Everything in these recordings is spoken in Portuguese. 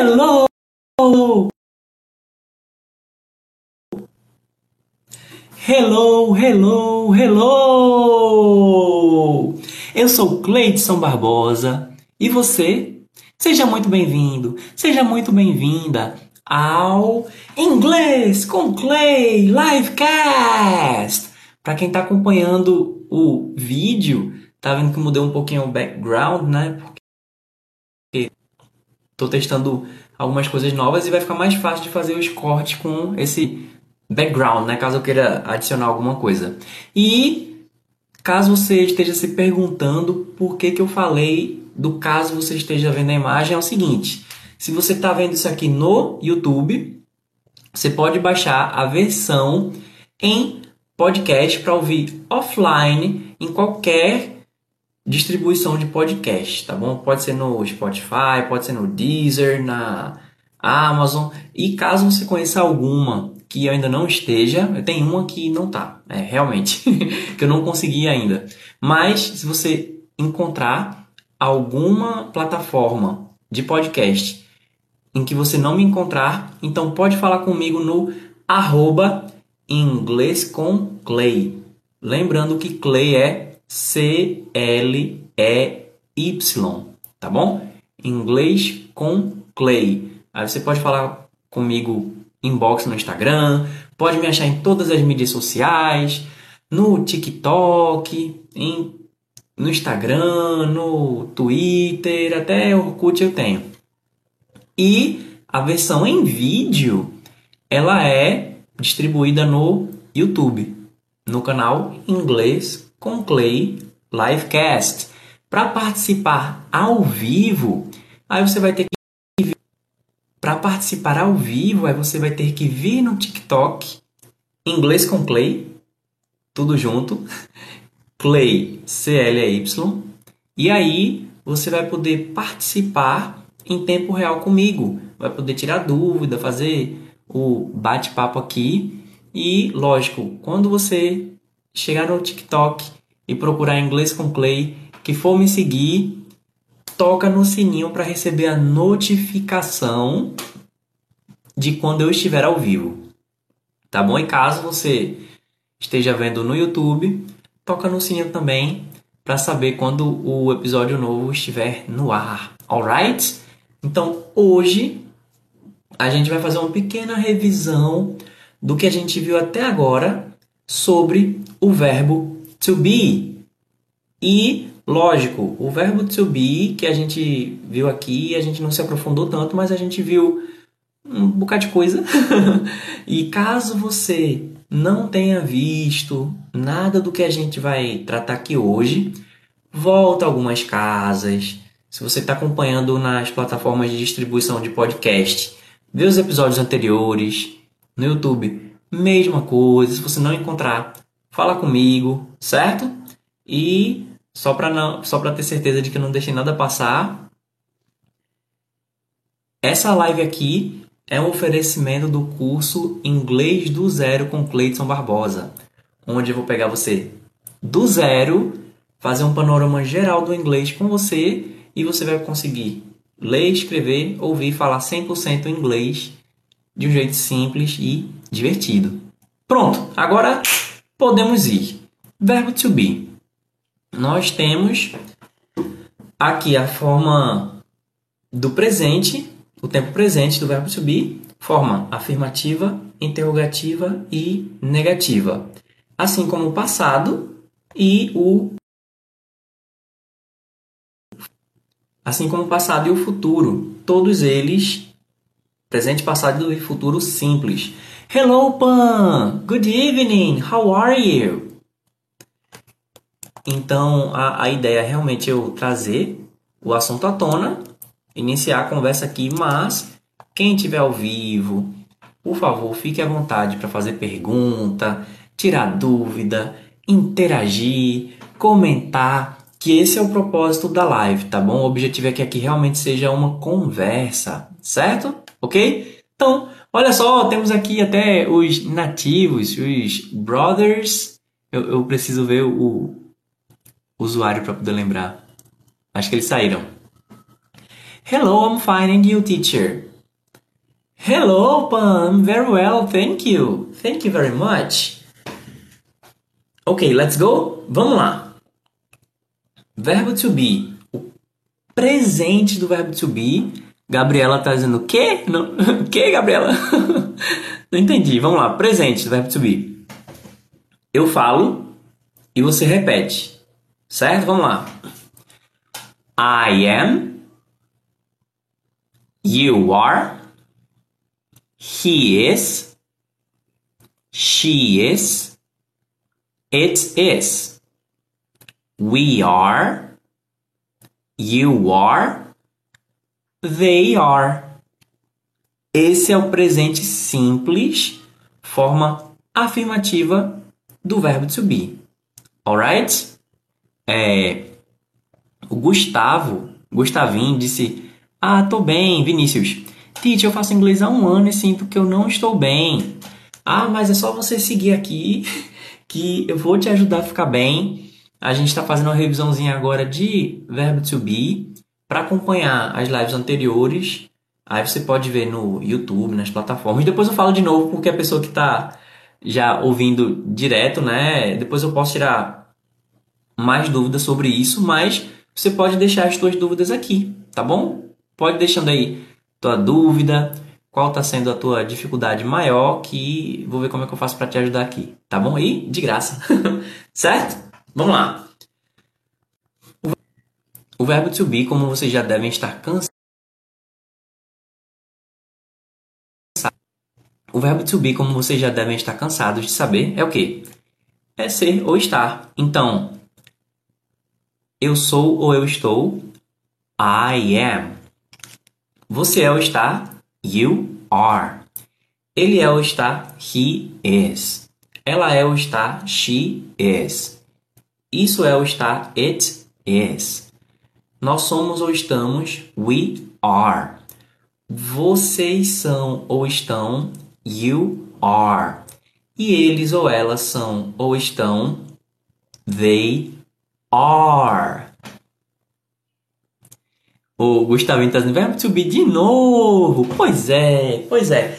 Hello! Hello, hello, hello! Eu sou Cleidson Barbosa e você? Seja muito bem-vindo, seja muito bem-vinda ao Inglês com Clay Livecast! Para quem está acompanhando o vídeo, tá vendo que mudei um pouquinho o background, né? Porque tô testando algumas coisas novas e vai ficar mais fácil de fazer os cortes com esse background, né? Caso eu queira adicionar alguma coisa. E caso você esteja se perguntando por que, que eu falei do caso você esteja vendo a imagem, é o seguinte: se você está vendo isso aqui no YouTube, você pode baixar a versão em podcast para ouvir offline em qualquer distribuição de podcast, tá bom? Pode ser no Spotify, pode ser no Deezer, na Amazon. E caso você conheça alguma que ainda não esteja, eu tenho uma que não tá, é, realmente, que eu não consegui ainda. Mas se você encontrar alguma plataforma de podcast em que você não me encontrar, então pode falar comigo no arroba inglês com Clay. Lembrando que Clay é C-L-E-Y, tá bom? Inglês com Clay. Aí você pode falar comigo inbox no Instagram, pode me achar em todas as mídias sociais, no TikTok, em, no Instagram, no Twitter, até Orkut eu tenho. E a versão em vídeo, ela é distribuída no YouTube, no canal Inglês com Clay Livecast. Para participar ao vivo, aí você vai ter que para participar ao vivo, aí você vai ter que vir no TikTok Inglês com Clay, tudo junto. Clay C L E Y. E aí você vai poder participar em tempo real comigo. Vai poder tirar dúvida, fazer o bate-papo aqui. E, lógico, quando você chegar no TikTok e procurar Inglês com Clay, que for me seguir, toca no sininho para receber a notificação de quando eu estiver ao vivo. Tá bom? E caso você esteja vendo no YouTube, toca no sininho também para saber quando o episódio novo estiver no ar. Alright? Então hoje a gente vai fazer uma pequena revisão do que a gente viu até agora sobre o verbo to be. E, lógico, o verbo to be que a gente viu aqui, a gente não se aprofundou tanto, mas a gente viu um bocado de coisa. e caso você não tenha visto nada do que a gente vai tratar aqui hoje, volta algumas casas. Se você está acompanhando nas plataformas de distribuição de podcast, vê os episódios anteriores. No YouTube, mesma coisa. Se você não encontrar, fala comigo, certo? E só para não, só para ter certeza de que eu não deixei nada passar, essa live aqui é um oferecimento do curso Inglês do Zero com Cleiton Barbosa, onde eu vou pegar você do zero, fazer um panorama geral do inglês com você e você vai conseguir ler, escrever, ouvir, falar 100% inglês de um jeito simples e divertido. Pronto, agora podemos ir. Verbo to be. Nós temos aqui a forma do presente, o tempo presente do verbo to be, forma afirmativa, interrogativa e negativa. Assim como o passado e o assim como o passado e o futuro, todos eles presente, passado e futuro simples. Hello, Pan! Good evening! How are you? Então, a, a ideia é realmente eu trazer o assunto à tona, iniciar a conversa aqui, mas quem estiver ao vivo, por favor, fique à vontade para fazer pergunta, tirar dúvida, interagir, comentar, que esse é o propósito da live, tá bom? O objetivo é que aqui realmente seja uma conversa, certo? Ok? Então, Olha só, temos aqui até os nativos, os brothers. Eu, eu preciso ver o, usuário para poder lembrar. Acho que eles saíram. Hello, I'm fine, and you, teacher? Hello, Pam. Very well, thank you. Thank you very much. Ok, let's go? Vamos lá. Verbo to be. O presente do verbo to be. Gabriela tá dizendo o quê? Não, o quê, Gabriela? Não entendi. Vamos lá. Presente to be. Eu falo e você repete. Certo? Vamos lá. I am. You are. He is. She is. It is. We are. You are. They are. Esse é o presente simples, forma afirmativa do verbo to be. Alright? É, o Gustavo, Gustavinho, disse: Ah, tô bem, Vinícius. Tite, eu faço inglês há um ano e sinto que eu não estou bem. Ah, mas é só você seguir aqui que eu vou te ajudar a ficar bem. A gente está fazendo uma revisãozinha agora de verbo to be para acompanhar as lives anteriores. Aí você pode ver no YouTube, nas plataformas. Depois eu falo de novo porque a pessoa que está já ouvindo direto, né? Depois eu posso tirar mais dúvidas sobre isso, mas você pode deixar as suas dúvidas aqui, tá bom? Pode deixando aí tua dúvida, qual está sendo a tua dificuldade maior, que vou ver como é que eu faço para te ajudar aqui, tá bom? E de graça, certo? Vamos lá. O verbo to be, como vocês já devem estar cansados. O verbo to be, como vocês já devem estar cansados de saber, é o que? É ser ou estar. Então, eu sou ou eu estou? I am. Você é ou está? You are. Ele é ou está? He is. Ela é ou está? She is. Isso é ou está? It is. Nós somos ou estamos? We are. Vocês são ou estão? You are. E eles ou elas são ou estão? They are. O Gustavinho está dizendo, verbo to be de novo. Pois é, pois é.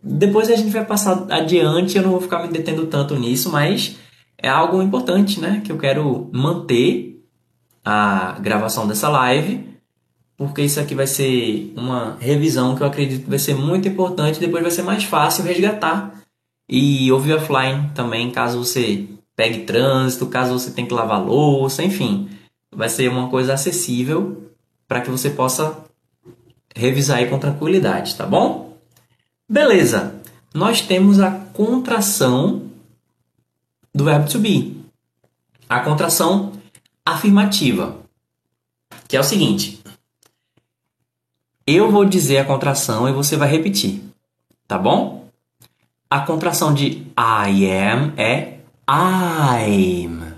Depois a gente vai passar adiante, eu não vou ficar me detendo tanto nisso, mas é algo importante, né? Que eu quero manter a gravação dessa live, porque isso aqui vai ser uma revisão que eu acredito que vai ser muito importante. Depois vai ser mais fácil resgatar e ouvir offline também, caso você pegue trânsito, caso você tenha que lavar louça, enfim. Vai ser uma coisa acessível para que você possa revisar aí com tranquilidade, tá bom? Beleza. Nós temos a contração do verbo to be. A contração afirmativa, que é o seguinte: eu vou dizer a contração e você vai repetir, tá bom? A contração de I am é I'm.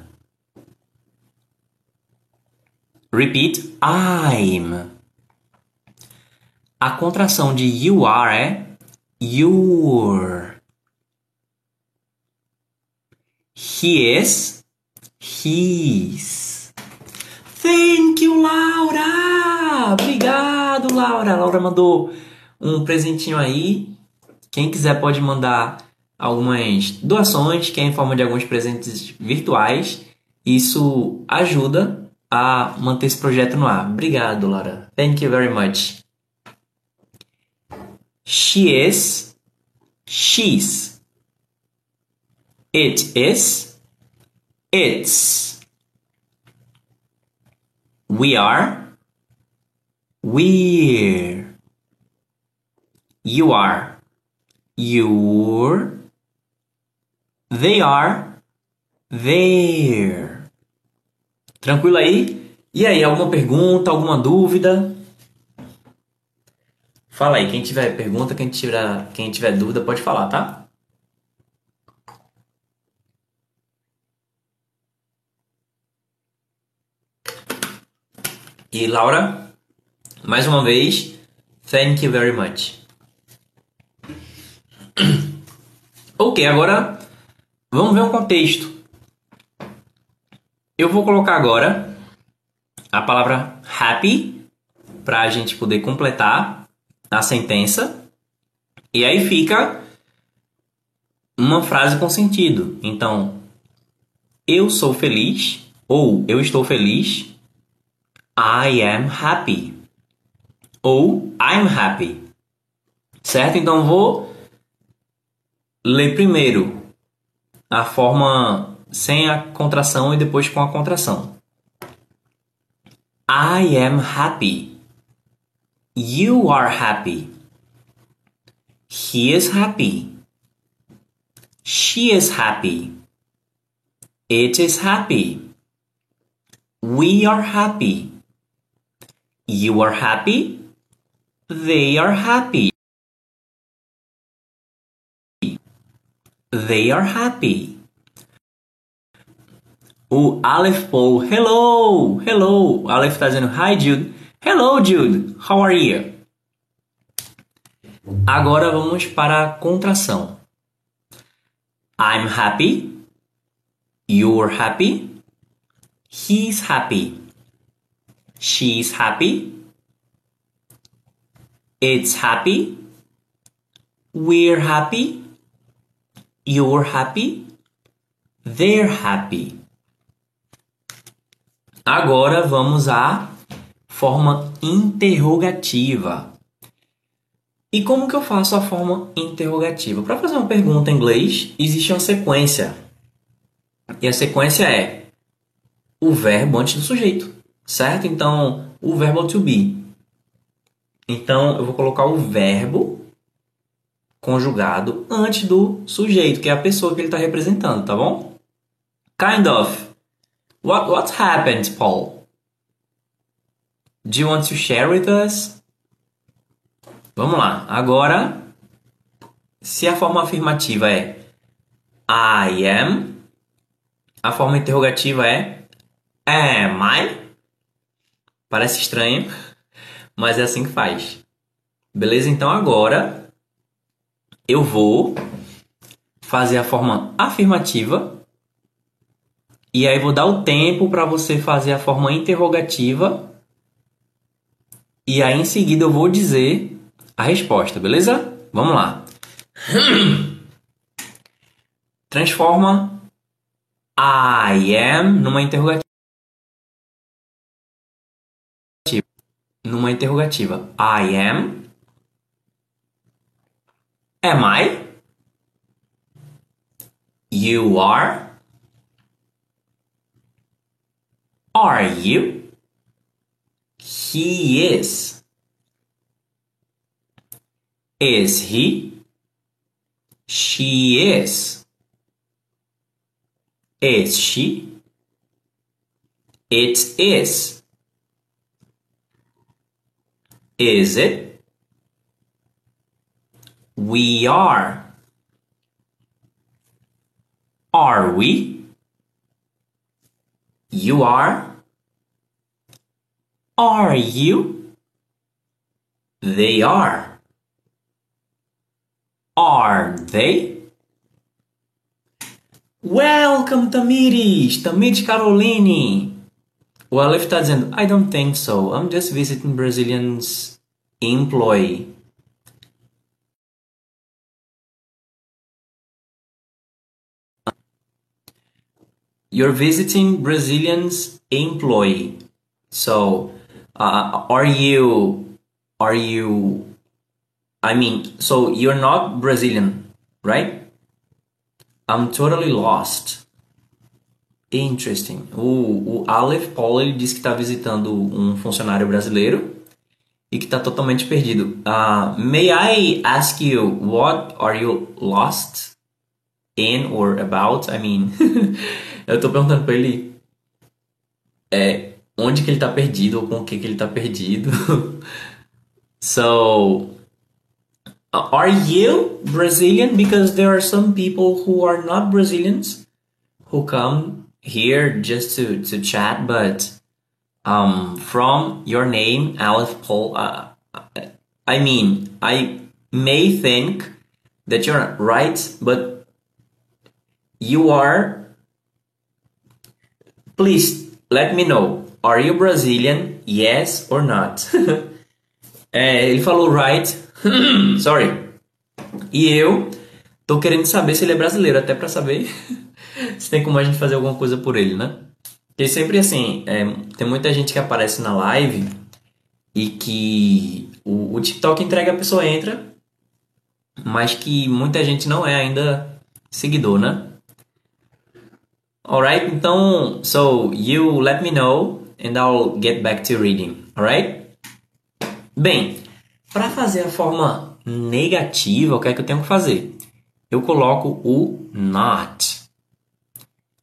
Repeat, I'm. A contração de you are é your. He is, his. Thank you, Laura! Obrigado, Laura. Laura mandou um presentinho aí. Quem quiser pode mandar algumas doações, que é em forma de alguns presentes virtuais. Isso ajuda a manter esse projeto no ar. Obrigado, Laura. Thank you very much. She is, she's. It is, it's. We are, we're. You are, you're. They are, there. Tranquilo aí? E aí, alguma pergunta, alguma dúvida? Fala aí, quem tiver pergunta, quem tiver, quem tiver dúvida, pode falar, tá? E Laura, mais uma vez, thank you very much. Ok, agora vamos ver um contexto. Eu vou colocar agora a palavra happy para a gente poder completar a sentença. E aí fica uma frase com sentido. Então, eu sou feliz ou eu estou feliz. I am happy. Ou I'm happy. Certo? Então vou ler primeiro a forma sem a contração e depois com a contração. I am happy. You are happy. He is happy. She is happy. It is happy. We are happy. You are happy. They are happy. They are happy. O Aleph Paul, hello, hello. O Aleph está dizendo hi Jude. Hello Jude, how are you? Agora vamos para a contração. I'm happy. You're happy. He's happy. She's happy. It's happy. We're happy. You're happy. They're happy. Agora vamos à forma interrogativa. E como que eu faço a forma interrogativa? Para fazer uma pergunta em inglês, existe uma sequência. E a sequência é o verbo antes do sujeito, certo? Então, o verbo to be. Então, eu vou colocar o verbo conjugado antes do sujeito, que é a pessoa que ele está representando, tá bom? Kind of. What, what happened, Paul? Do you want to share with us? Vamos lá. Agora, se a forma afirmativa é I am, a forma interrogativa é Am I? Parece estranho, mas é assim que faz. Beleza? Então agora eu vou fazer a forma afirmativa e aí vou dar o tempo para você fazer a forma interrogativa e aí em seguida eu vou dizer a resposta, beleza? Vamos lá. Transforma I am numa interrogativa. Numa interrogativa. I am. Am I? You are. Are you? He is. Is he? She is. Is she? It is. Is it? We are. Are we? You are? Are you? They are. Are they? Welcome, Tamires! Tamires Caroline! O if that's dizendo, I don't think so. I'm just visiting Brazilians employee. You're visiting Brazilians employee. So, uh, are you are you I mean, so you're not Brazilian, right? I'm totally lost. Interesting. O, o Aleph Paul ele disse que está visitando um funcionário brasileiro e que está totalmente perdido. Uh, may I ask you what are you lost in or about? I mean, eu estou perguntando para ele é, onde que ele está perdido ou com o que que ele está perdido. so are you Brazilian? Because there are some people who are not Brazilians who come here just to, to chat, but um, from your name, Aleph Paul, uh, I mean, I may think that you're right, but you are. Please let me know. Are you Brazilian? Yes or not? É, ele falou right. Sorry. E eu tô querendo saber se ele é brasileiro, até para saber se tem como a gente fazer alguma coisa por ele, né? Porque sempre assim, é, tem muita gente que aparece na live e que o, o TikTok entrega, a pessoa entra, mas que muita gente não é ainda seguidor, né? Alright, então, so you let me know and I'll get back to reading, alright? Bem, para fazer a forma negativa, o que é que eu tenho que fazer? Eu coloco o not.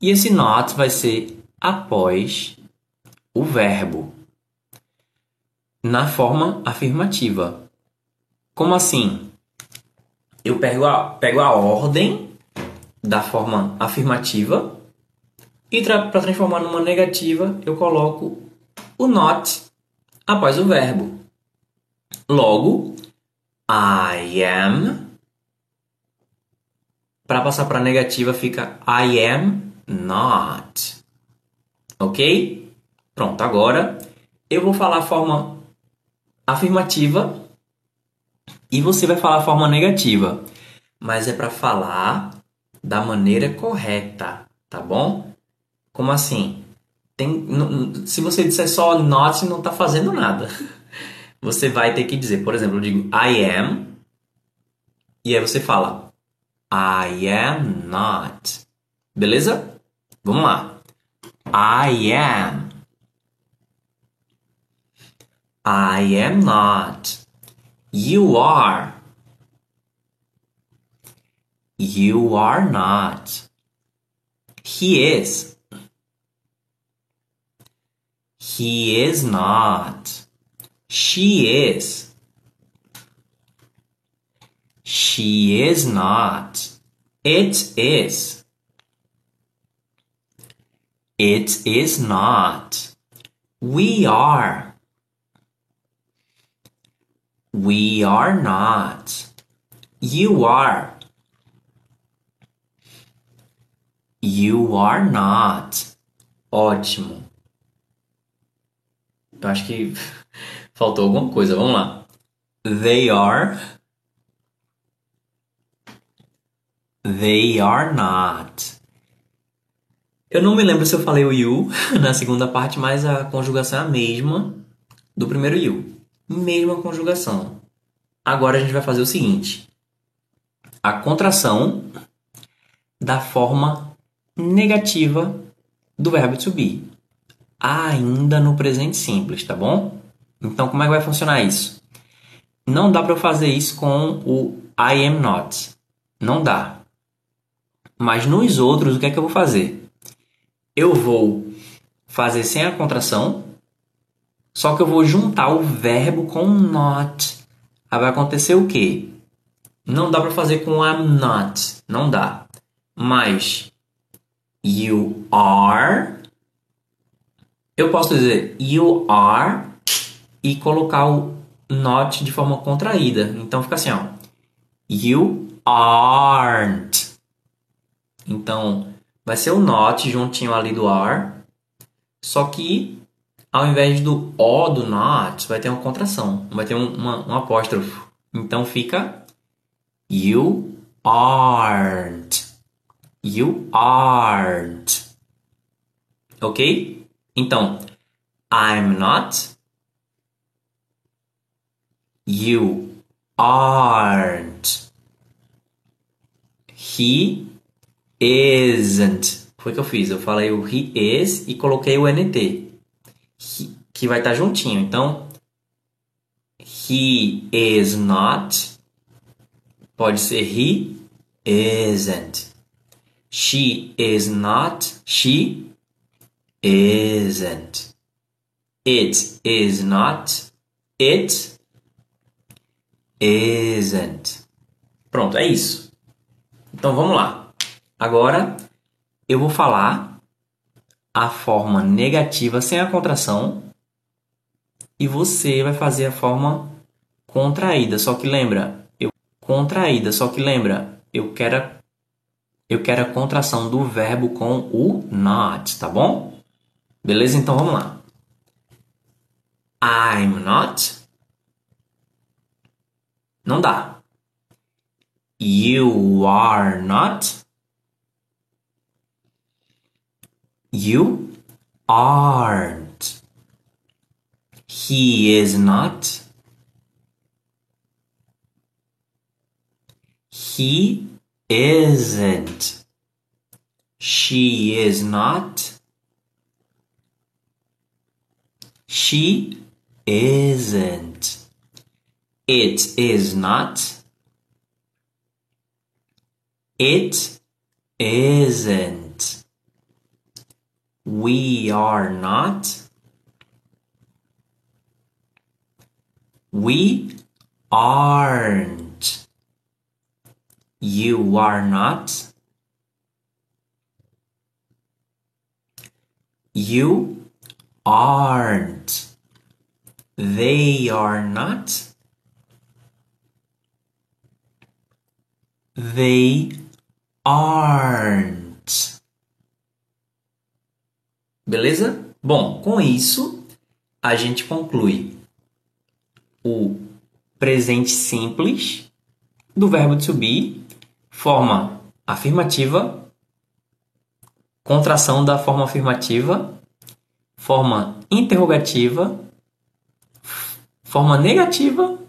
E esse not vai ser após o verbo na forma afirmativa. Como assim? Eu pego a, pego a ordem da forma afirmativa e para transformar numa negativa eu coloco o not após o verbo. Logo, I am. Para passar para negativa fica I am not. Ok? Pronto, agora eu vou falar a forma afirmativa e você vai falar a forma negativa. Mas é para falar da maneira correta, tá bom? Como assim? Tem, se você disser só not, não está fazendo nada. Você vai ter que dizer, por exemplo, eu digo I am, e aí você fala I am not. Beleza? Vamos lá. I am. I am not. You are. You are not. He is. He is not. She is. She is not. It is. It is not. We are. We are not. You are. You are not. Ótimo. Eu acho que faltou alguma coisa. Vamos lá. They are. They are not. Eu não me lembro se eu falei o you na segunda parte, mas a conjugação é a mesma do primeiro you. Mesma conjugação. Agora a gente vai fazer o seguinte: a contração da forma negativa do verbo to be, ainda no presente simples, tá bom? Então, como é que vai funcionar isso? Não dá para eu fazer isso com o I am not. Não dá. Mas nos outros, o que é que eu vou fazer? Eu vou fazer sem a contração, só que eu vou juntar o verbo com not. Aí vai acontecer o quê? Não dá para fazer com I'm not, não dá. Mas you are, eu posso dizer you are e colocar o not de forma contraída. Então fica assim, ó. You aren't. Então, vai ser o not juntinho ali do are, só que ao invés do o do not, vai ter uma contração, vai ter um, uma, um apóstrofo. Então fica you aren't. You aren't. Ok? Então, I'm not. You aren't. He isn't. Foi o que eu fiz. Eu falei o he is e coloquei o NT. He, que vai estar juntinho. Então, he is not. Pode ser he isn't. She is not. She isn't. It is not. It isn't. Pronto, é isso. Então vamos lá. Agora eu vou falar a forma negativa sem a contração e você vai fazer a forma contraída. Só que lembra, eu contraída, só que lembra, eu quero eu quero a contração do verbo com o not, tá bom? Beleza? Então vamos lá. I'm not. Não dá. You are not. You aren't. He is not. He isn't. She is not. She isn't. It is not. It isn't. We are not. We aren't. You are not. You aren't. They are not. They aren't. Beleza? Bom, com isso a gente conclui o presente simples do verbo to be, forma afirmativa, contração da forma afirmativa, forma interrogativa, forma negativa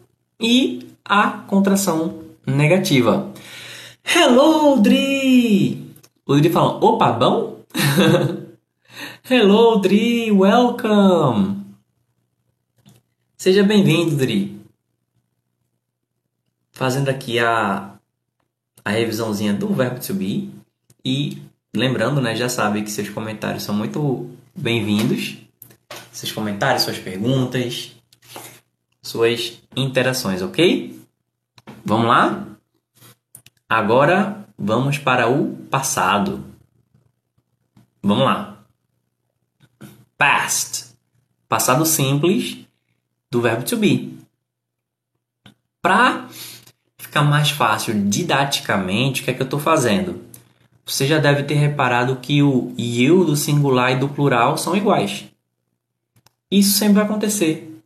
e a contração negativa. Hello, Dri! O Dri fala, opa, bom? Hello, Dri, welcome! Seja bem-vindo, Dri. Fazendo aqui a, a revisãozinha do verbo to be. E lembrando, né, já sabe que seus comentários são muito bem-vindos. Seus comentários, suas perguntas, suas interações, ok? Vamos lá? Agora vamos para o passado. Vamos lá. Past. Passado simples do verbo to be. Para ficar mais fácil didaticamente, o que é que eu estou fazendo? Você já deve ter reparado que o you do singular e do plural são iguais. Isso sempre vai acontecer.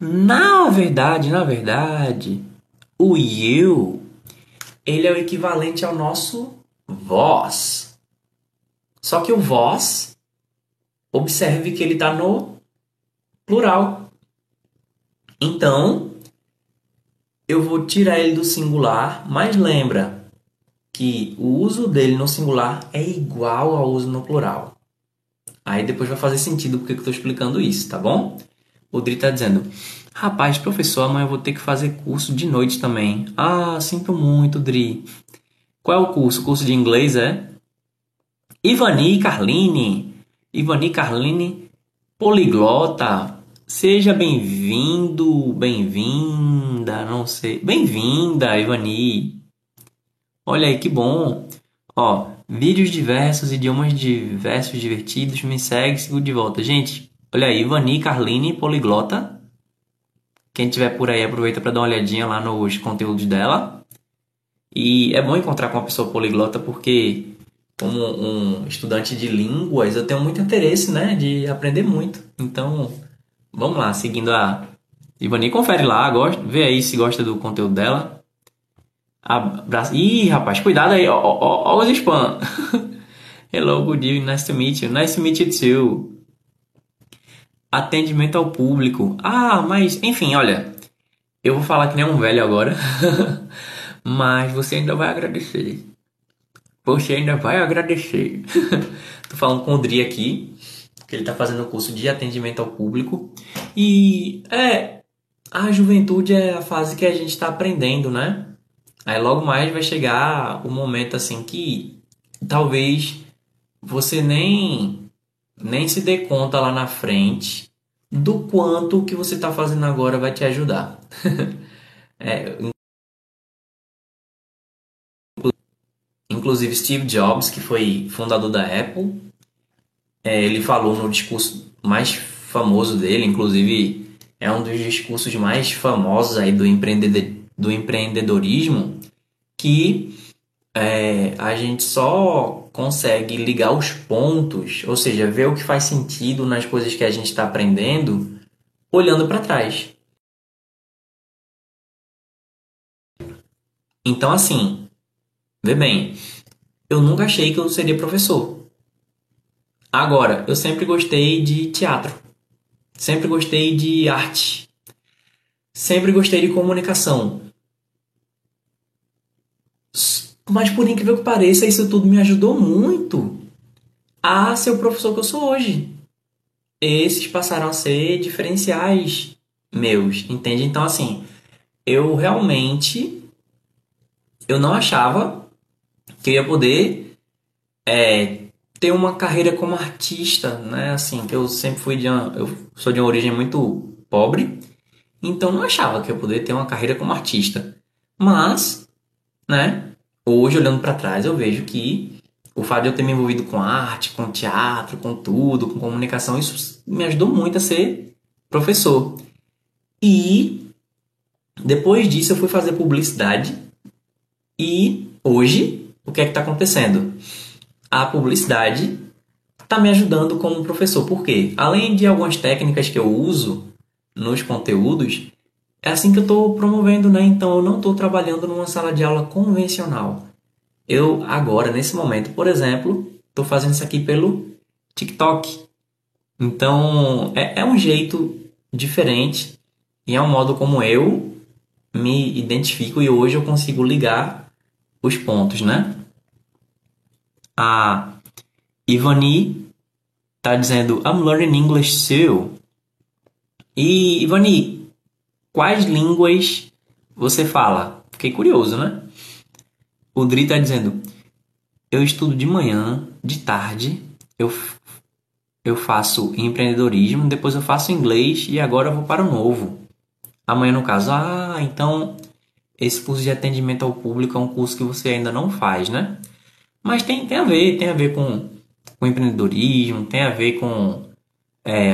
Na verdade, na verdade, o you ele é o equivalente ao nosso vós. Só que o vós, observe que ele está no plural. Então, eu vou tirar ele do singular, mas lembra que o uso dele no singular é igual ao uso no plural. Aí depois vai fazer sentido porque eu estou explicando isso, tá bom? O Dri está dizendo: Rapaz, professor, amanhã eu vou ter que fazer curso de noite também. Ah, sinto muito, Dri. Qual é o curso? O curso de inglês é? Ivani Carline. Ivani Carline, poliglota. Seja bem-vindo, bem-vinda, não sei. Bem-vinda, Ivani. Olha aí que bom. Ó, vídeos diversos, idiomas diversos, divertidos. Me segue, sigo de volta. Gente, olha aí, Ivani Carline, poliglota. Quem tiver por aí, aproveita para dar uma olhadinha lá nos conteúdos dela. E é bom encontrar com uma pessoa poliglota porque, como um estudante de línguas, eu tenho muito interesse, né, de aprender muito. Então, vamos lá, seguindo a Ivani, confere lá, gosta, vê aí se gosta do conteúdo dela. Abraço. Ih, rapaz, cuidado aí, ó, ó, ó os spam. Hello, good evening, nice to meet you. Nice to meet you too atendimento ao público. Ah, mas enfim, olha, eu vou falar que nem um velho agora, mas você ainda vai agradecer. Você ainda vai agradecer. Tô falando com o Dri aqui, que ele tá fazendo o curso de atendimento ao público. E é, a juventude é a fase que a gente está aprendendo, né? Aí logo mais vai chegar o momento assim que talvez você nem nem se dê conta lá na frente do quanto o que você está fazendo agora vai te ajudar. é, inclusive Steve Jobs, que foi fundador da Apple, é, ele falou no discurso mais famoso dele, inclusive é um dos discursos mais famosos aí do, do empreendedorismo, que é, a gente só consegue ligar os pontos, ou seja, ver o que faz sentido nas coisas que a gente está aprendendo, olhando para trás. Então, assim, vê bem, eu nunca achei que eu seria professor. Agora, eu sempre gostei de teatro, sempre gostei de arte, sempre gostei de comunicação. Mas por incrível que pareça, isso tudo me ajudou muito a ser o professor que eu sou hoje. Esses passaram a ser diferenciais meus, entende? Então assim, eu realmente eu não achava que eu ia poder é, ter uma carreira como artista, né? Assim, que eu sempre fui de uma, eu sou de uma origem muito pobre, então não achava que eu ia poder ter uma carreira como artista. Mas, né? Hoje olhando para trás, eu vejo que o fato de eu ter me envolvido com arte, com teatro, com tudo, com comunicação, isso me ajudou muito a ser professor. E depois disso eu fui fazer publicidade e hoje o que é que está acontecendo? A publicidade está me ajudando como professor. Por quê? Além de algumas técnicas que eu uso nos conteúdos, é assim que eu estou promovendo, né? Então eu não estou trabalhando numa sala de aula convencional. Eu agora, nesse momento, por exemplo, estou fazendo isso aqui pelo TikTok. Então é, é um jeito diferente e é um modo como eu me identifico e hoje eu consigo ligar os pontos, né? A Ivani está dizendo I'm learning English too. E Ivani, quais línguas você fala? Fiquei curioso, né? O Dri está dizendo eu estudo de manhã, de tarde, eu eu faço empreendedorismo, depois eu faço inglês e agora eu vou para o novo. Amanhã, no caso, ah, então esse curso de atendimento ao público é um curso que você ainda não faz, né? Mas tem, tem a ver, tem a ver com, com empreendedorismo, tem a ver com, é,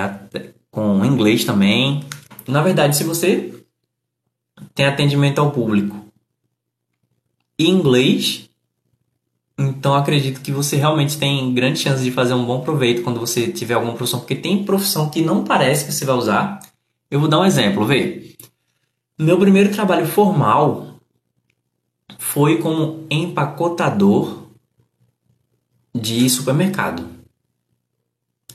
com inglês também. Na verdade, se você tem atendimento ao público e inglês, então acredito que você realmente tem grande chance de fazer um bom proveito quando você tiver alguma profissão, porque tem profissão que não parece que você vai usar. Eu vou dar um exemplo, vê. Meu primeiro trabalho formal foi como empacotador de supermercado.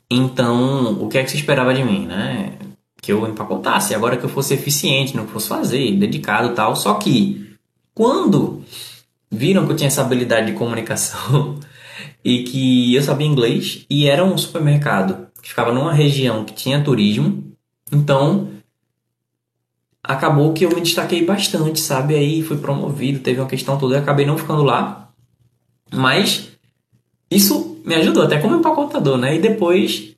Então, o que é que se esperava de mim, né? Que eu empacotasse, agora que eu fosse eficiente que fosse fazer, dedicado tal. Só que, quando viram que eu tinha essa habilidade de comunicação e que eu sabia inglês e era um supermercado que ficava numa região que tinha turismo, então acabou que eu me destaquei bastante, sabe? Aí fui promovido, teve uma questão toda, e acabei não ficando lá. Mas isso me ajudou até como empacotador, né? E depois,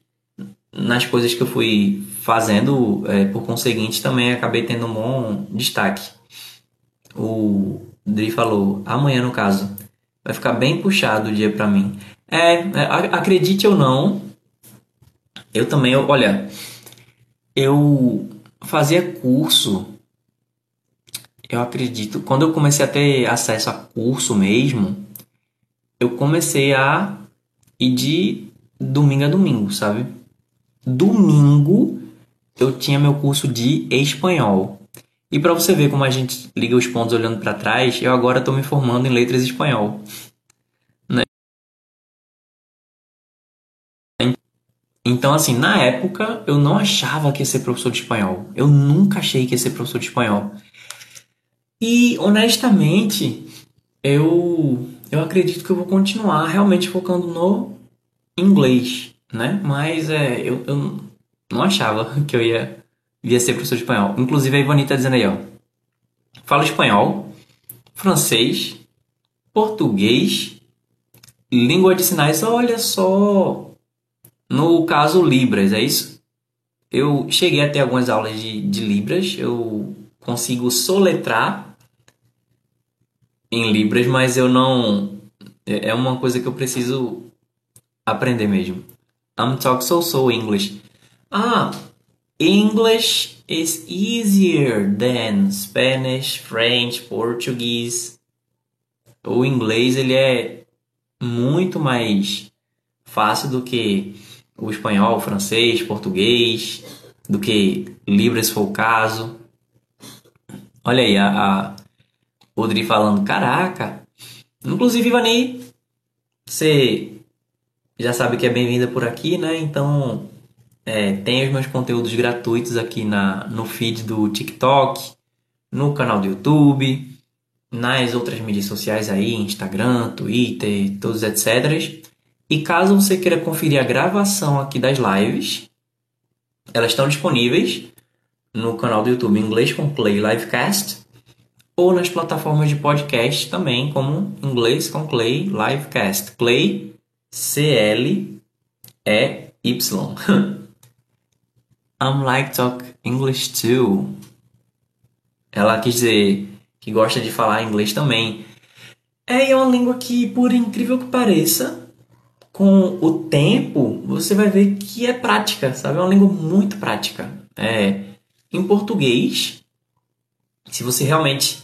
nas coisas que eu fui fazendo, é, por conseguinte, também acabei tendo um bom destaque. O Dri falou, amanhã no caso, vai ficar bem puxado o dia para mim. É, é, acredite ou não, eu também, olha, eu fazia curso, eu acredito, quando eu comecei a ter acesso a curso mesmo, eu comecei a ir de domingo a domingo, sabe? Domingo eu tinha meu curso de espanhol. E para você ver como a gente liga os pontos olhando para trás, eu agora estou me formando em letras espanhol. Então, assim, na época eu não achava que ia ser professor de espanhol. Eu nunca achei que ia ser professor de espanhol. E, honestamente, eu, eu acredito que eu vou continuar realmente focando no inglês, né? Mas é, eu, eu não achava que eu ia, ia ser professor de espanhol. Inclusive, a Ivani tá dizendo aí, ó. Falo espanhol, francês, português, língua de sinais. Olha só, no caso, Libras, é isso? Eu cheguei a ter algumas aulas de, de Libras, eu consigo soletrar em Libras, mas eu não. É, é uma coisa que eu preciso aprender mesmo. I'm talking so so English. Ah, English is easier than Spanish, French, Portuguese. O inglês ele é muito mais fácil do que o espanhol, o francês, português, do que Libras se for o caso. Olha aí, a, a falando, caraca. Inclusive, Ivani, você já sabe que é bem-vinda por aqui, né? Então, é, tem os meus conteúdos gratuitos aqui na, no feed do TikTok, no canal do YouTube, nas outras mídias sociais aí, Instagram, Twitter, todos etc. E caso você queira conferir a gravação aqui das lives, elas estão disponíveis no canal do YouTube Inglês com Play Livecast ou nas plataformas de podcast também, como Inglês com Play Livecast. Play C-L-E-Y. I'm like talk English too. Ela quis dizer que gosta de falar inglês também. É uma língua que, por incrível que pareça, com o tempo, você vai ver que é prática, sabe? É uma língua muito prática. É, em português, se você realmente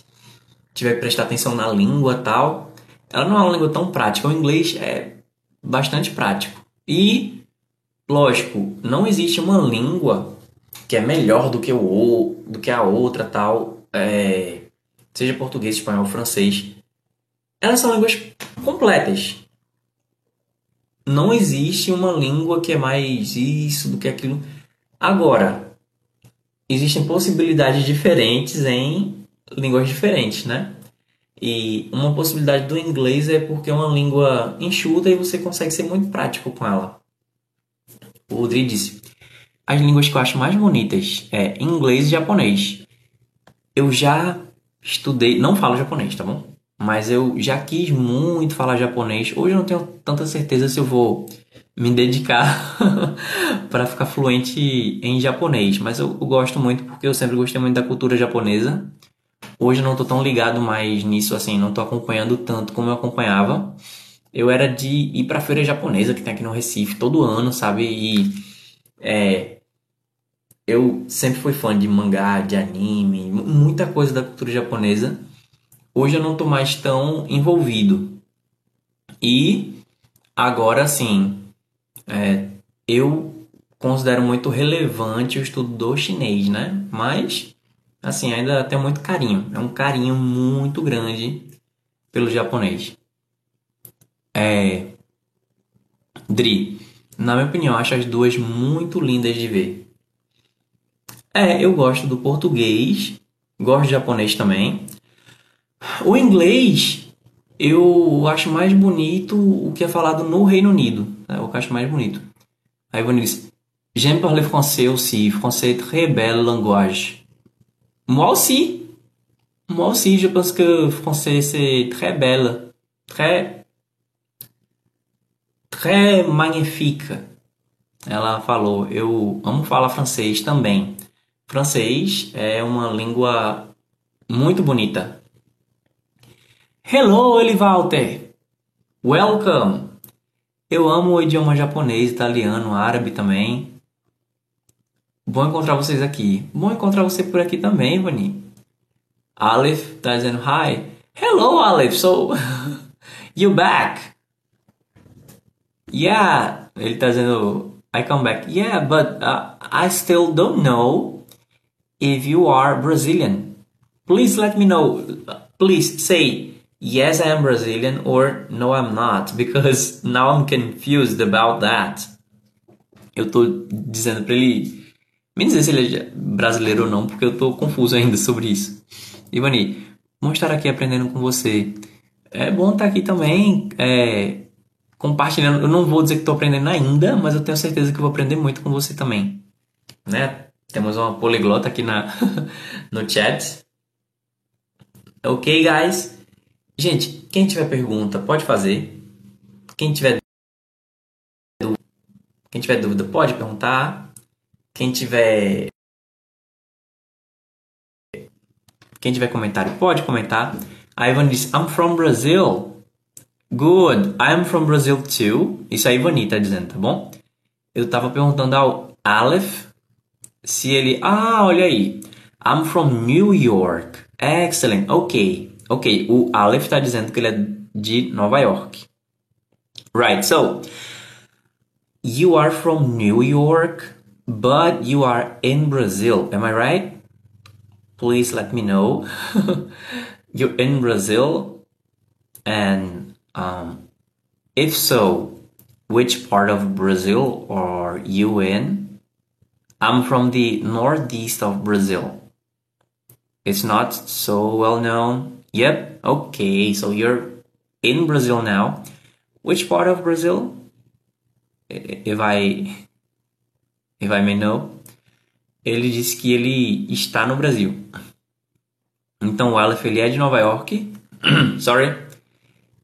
tiver que prestar atenção na língua tal, ela não é uma língua tão prática. O inglês é bastante prático. E Lógico, não existe uma língua que é melhor do que o do que a outra tal, é, seja português, espanhol, francês. Elas são línguas completas. Não existe uma língua que é mais isso do que aquilo. Agora, existem possibilidades diferentes em línguas diferentes, né? E uma possibilidade do inglês é porque é uma língua enxuta e você consegue ser muito prático com ela. O Udri disse: As línguas que eu acho mais bonitas é inglês e japonês. Eu já estudei, não falo japonês, tá bom? Mas eu já quis muito falar japonês. Hoje eu não tenho tanta certeza se eu vou me dedicar para ficar fluente em japonês, mas eu, eu, gosto muito porque eu sempre gostei muito da cultura japonesa. Hoje eu não tô tão ligado mais nisso assim, não tô acompanhando tanto como eu acompanhava eu era de ir pra feira japonesa que tem aqui no Recife todo ano, sabe? E é, eu sempre fui fã de mangá, de anime, muita coisa da cultura japonesa. Hoje eu não tô mais tão envolvido. E agora sim, é, eu considero muito relevante o estudo do chinês, né? Mas, assim, ainda tenho muito carinho. É um carinho muito grande pelo japonês. É. Dri, na minha opinião, acho as duas muito lindas de ver. É, eu gosto do português, gosto de japonês também. O inglês, eu acho mais bonito o que é falado no Reino Unido. É o que eu acho mais bonito. Aí o diz: J'aime parler français aussi. Français est très belle langue. Moi aussi. Moi aussi, je pense que français c'est très belle. Très très magnifique. Ela falou: Eu amo falar francês também. Francês é uma língua muito bonita. Hello, Elivalter! Welcome! Eu amo o idioma japonês, italiano, árabe também. Bom encontrar vocês aqui. Bom encontrar você por aqui também, Vani. Aleph tá dizendo hi. Hello, Aleph. So, you back? Yeah, ele tá dizendo, I come back. Yeah, but uh, I still don't know if you are Brazilian. Please let me know. Please say yes, I am Brazilian or no, I'm not, because now I'm confused about that. Eu tô dizendo para ele me dizer se ele é brasileiro ou não, porque eu tô confuso ainda sobre isso. Ivani, vamos estar aqui aprendendo com você. É bom estar aqui também. É, compartilhando. Eu não vou dizer que estou aprendendo ainda, mas eu tenho certeza que vou aprender muito com você também. Né? Temos uma poliglota aqui na, no chat. Ok, guys? Gente, quem tiver pergunta, pode fazer. Quem tiver dúvida, quem tiver dúvida pode perguntar. Quem tiver quem tiver comentário pode comentar. A Ivan diz: I'm from Brazil. Good. I'm from Brazil too. Isso aí Ivani tá dizendo, tá bom? Eu tava perguntando ao Aleph se ele. Ah, olha aí. I'm from New York. Excellent. Ok. Ok. O Aleph tá dizendo que ele é de Nova York. Right. So, you are from New York, but you are in Brazil. Am I right? Please let me know. you are in Brazil? And um, if so, which part of Brazil are you in? I'm from the northeast of Brazil. It's not so well known. Yep, okay, so you're in Brazil now. Which part of Brazil? If I if I may know. Ele disse que ele está no Brasil. Então o Aleph ele é de Nova York, sorry,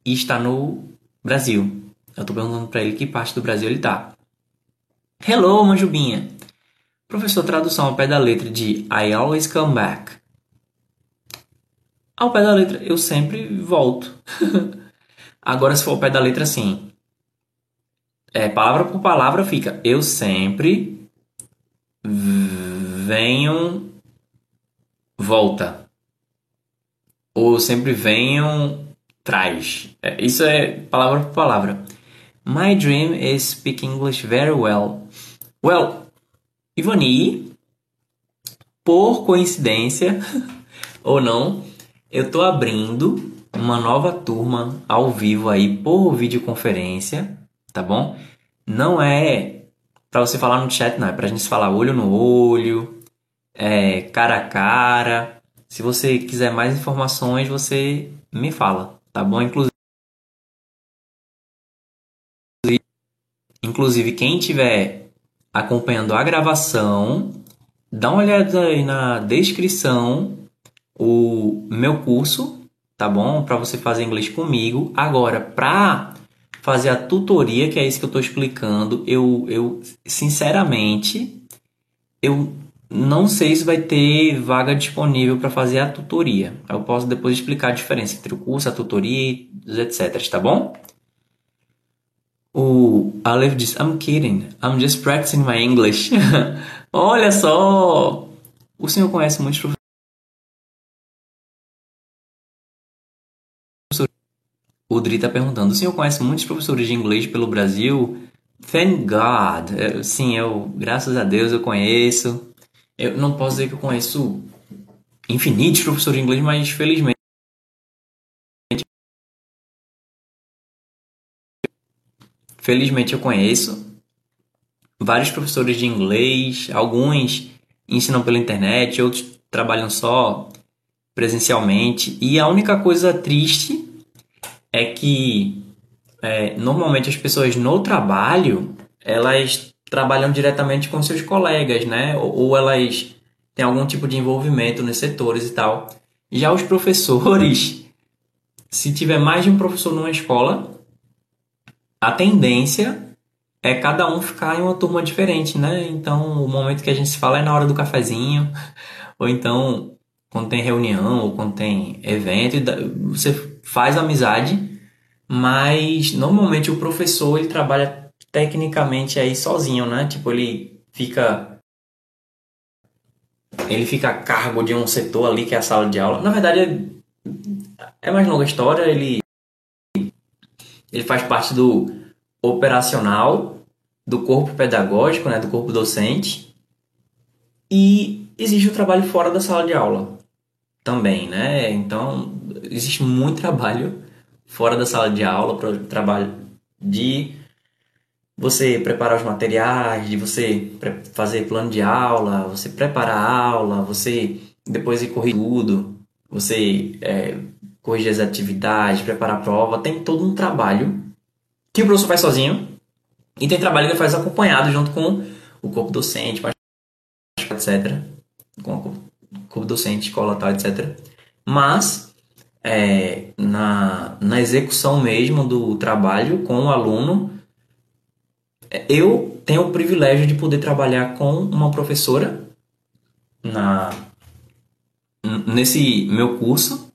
e está no Brasil. Eu tô perguntando para ele que parte do Brasil ele tá. Hello, Manjubinha. Professor, tradução ao pé da letra de I always come back. Ao pé da letra, eu sempre volto. Agora, se for ao pé da letra, sim. É, palavra por palavra fica eu sempre venho volta. Ou sempre venham traz. É, isso é palavra por palavra. My dream is speak English very well. Well, Ivani, por coincidência ou não, eu tô abrindo uma nova turma ao vivo aí por videoconferência, tá bom? Não é para você falar no chat, não, é pra gente falar olho no olho, é, cara a cara. Se você quiser mais informações, você me fala, tá bom? Inclusive Inclusive, quem estiver acompanhando a gravação, dá uma olhada aí na descrição o meu curso, tá bom? Para você fazer inglês comigo. Agora, para fazer a tutoria, que é isso que eu estou explicando, eu, eu sinceramente eu não sei se vai ter vaga disponível para fazer a tutoria. Eu posso depois explicar a diferença entre o curso, a tutoria, etc, tá bom? O Aleph diz, I'm kidding, I'm just practicing my English. Olha só! O senhor conhece muitos professores. O Dri está perguntando, o senhor conhece muitos professores de inglês pelo Brasil? Thank God! É, sim, eu, graças a Deus, eu conheço. Eu não posso dizer que eu conheço infinitos professores de inglês, mas felizmente Felizmente eu conheço vários professores de inglês, alguns ensinam pela internet, outros trabalham só presencialmente. E a única coisa triste é que é, normalmente as pessoas no trabalho elas trabalham diretamente com seus colegas, né? Ou, ou elas têm algum tipo de envolvimento nos setores e tal. Já os professores, se tiver mais de um professor numa escola, a tendência é cada um ficar em uma turma diferente, né? Então, o momento que a gente se fala é na hora do cafezinho, ou então quando tem reunião, ou quando tem evento, você faz amizade, mas normalmente o professor ele trabalha tecnicamente aí sozinho, né? Tipo, ele fica ele fica a cargo de um setor ali que é a sala de aula. Na verdade, é, mais longa história, ele ele faz parte do operacional do corpo pedagógico, né, do corpo docente, e existe o trabalho fora da sala de aula também, né? Então, existe muito trabalho fora da sala de aula, para trabalho de você preparar os materiais, de você fazer plano de aula, você preparar a aula, você depois ir corrigir tudo, você é, corrigir as atividades, preparar a prova, tem todo um trabalho que o professor faz sozinho e tem trabalho que ele faz acompanhado junto com o corpo docente, etc. Com o corpo docente, escola tal, etc. Mas é, na, na execução mesmo do trabalho com o aluno, eu tenho o privilégio de poder trabalhar com uma professora na nesse meu curso,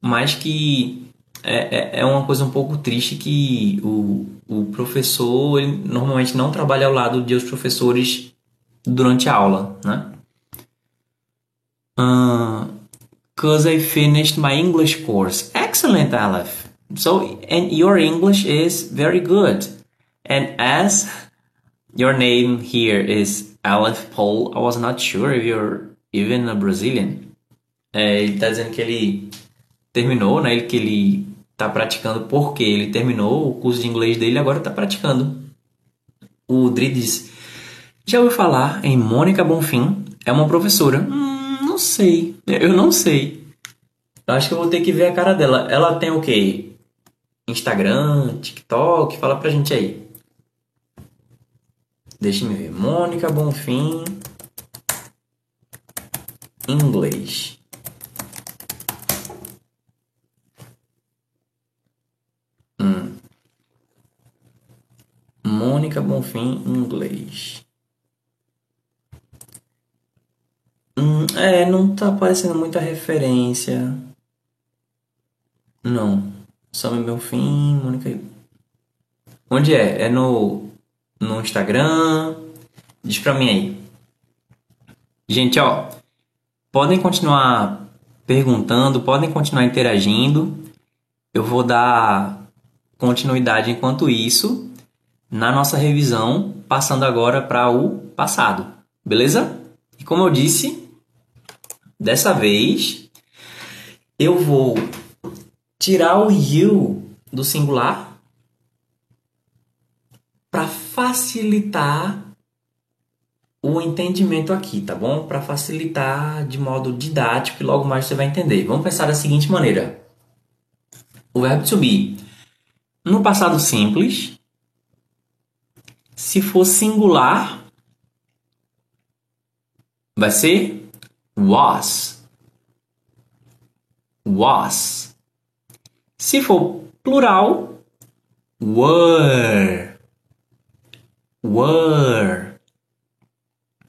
mas que é, é, é uma coisa um pouco triste que o, o professor ele normalmente não trabalha ao lado de os professores durante a aula, né? Because I finished my English course. Excellent, Aleph. So, and your English is very good. And as your name here is Aleph Paul, I was not sure if you're even a Brazilian. É, ele está dizendo que ele terminou, né? Ele que ele está praticando porque ele terminou o curso de inglês dele e agora está praticando. O Dri diz: Já ouviu falar em Mônica Bonfim? É uma professora. Hum, não sei. Eu não sei. Eu acho que eu vou ter que ver a cara dela. Ela tem o quê? Instagram, TikTok? Fala pra gente aí. Deixa eu ver. Mônica Bonfim. Inglês. Hum. Mônica Bonfim, inglês. Hum, é, não tá aparecendo muita referência. Não. Sammy Bonfim, Mônica. Onde é? É no, no Instagram? Diz pra mim aí. Gente, ó. Podem continuar perguntando, podem continuar interagindo. Eu vou dar continuidade enquanto isso na nossa revisão, passando agora para o passado, beleza? E como eu disse, dessa vez eu vou tirar o you do singular para facilitar o entendimento aqui, tá bom? Para facilitar de modo didático e logo mais você vai entender. Vamos pensar da seguinte maneira: o verbo to be no passado simples, se for singular, vai ser was. Was. Se for plural, were. Were.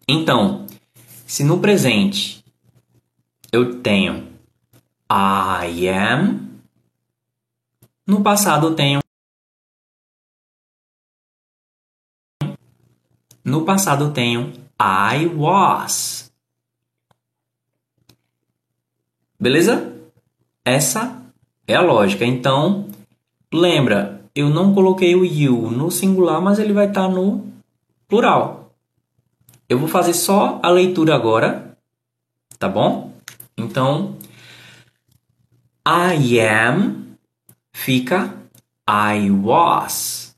Então, se no presente eu tenho I am, no passado eu tenho No passado eu tenho I was. Beleza? Essa é a lógica. Então, lembra, eu não coloquei o you no singular, mas ele vai estar tá no plural. Eu vou fazer só a leitura agora, tá bom? Então, I am fica I was.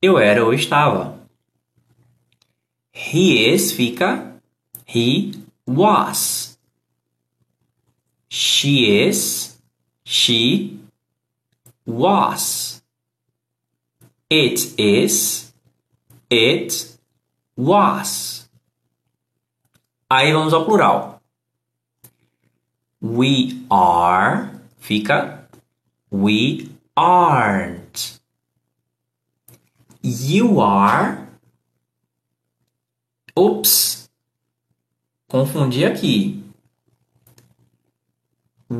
Eu era ou estava. He is fica he was. She is she was. It is it was. Aí vamos ao plural. We are fica we aren't. You are Ops! Confundi aqui.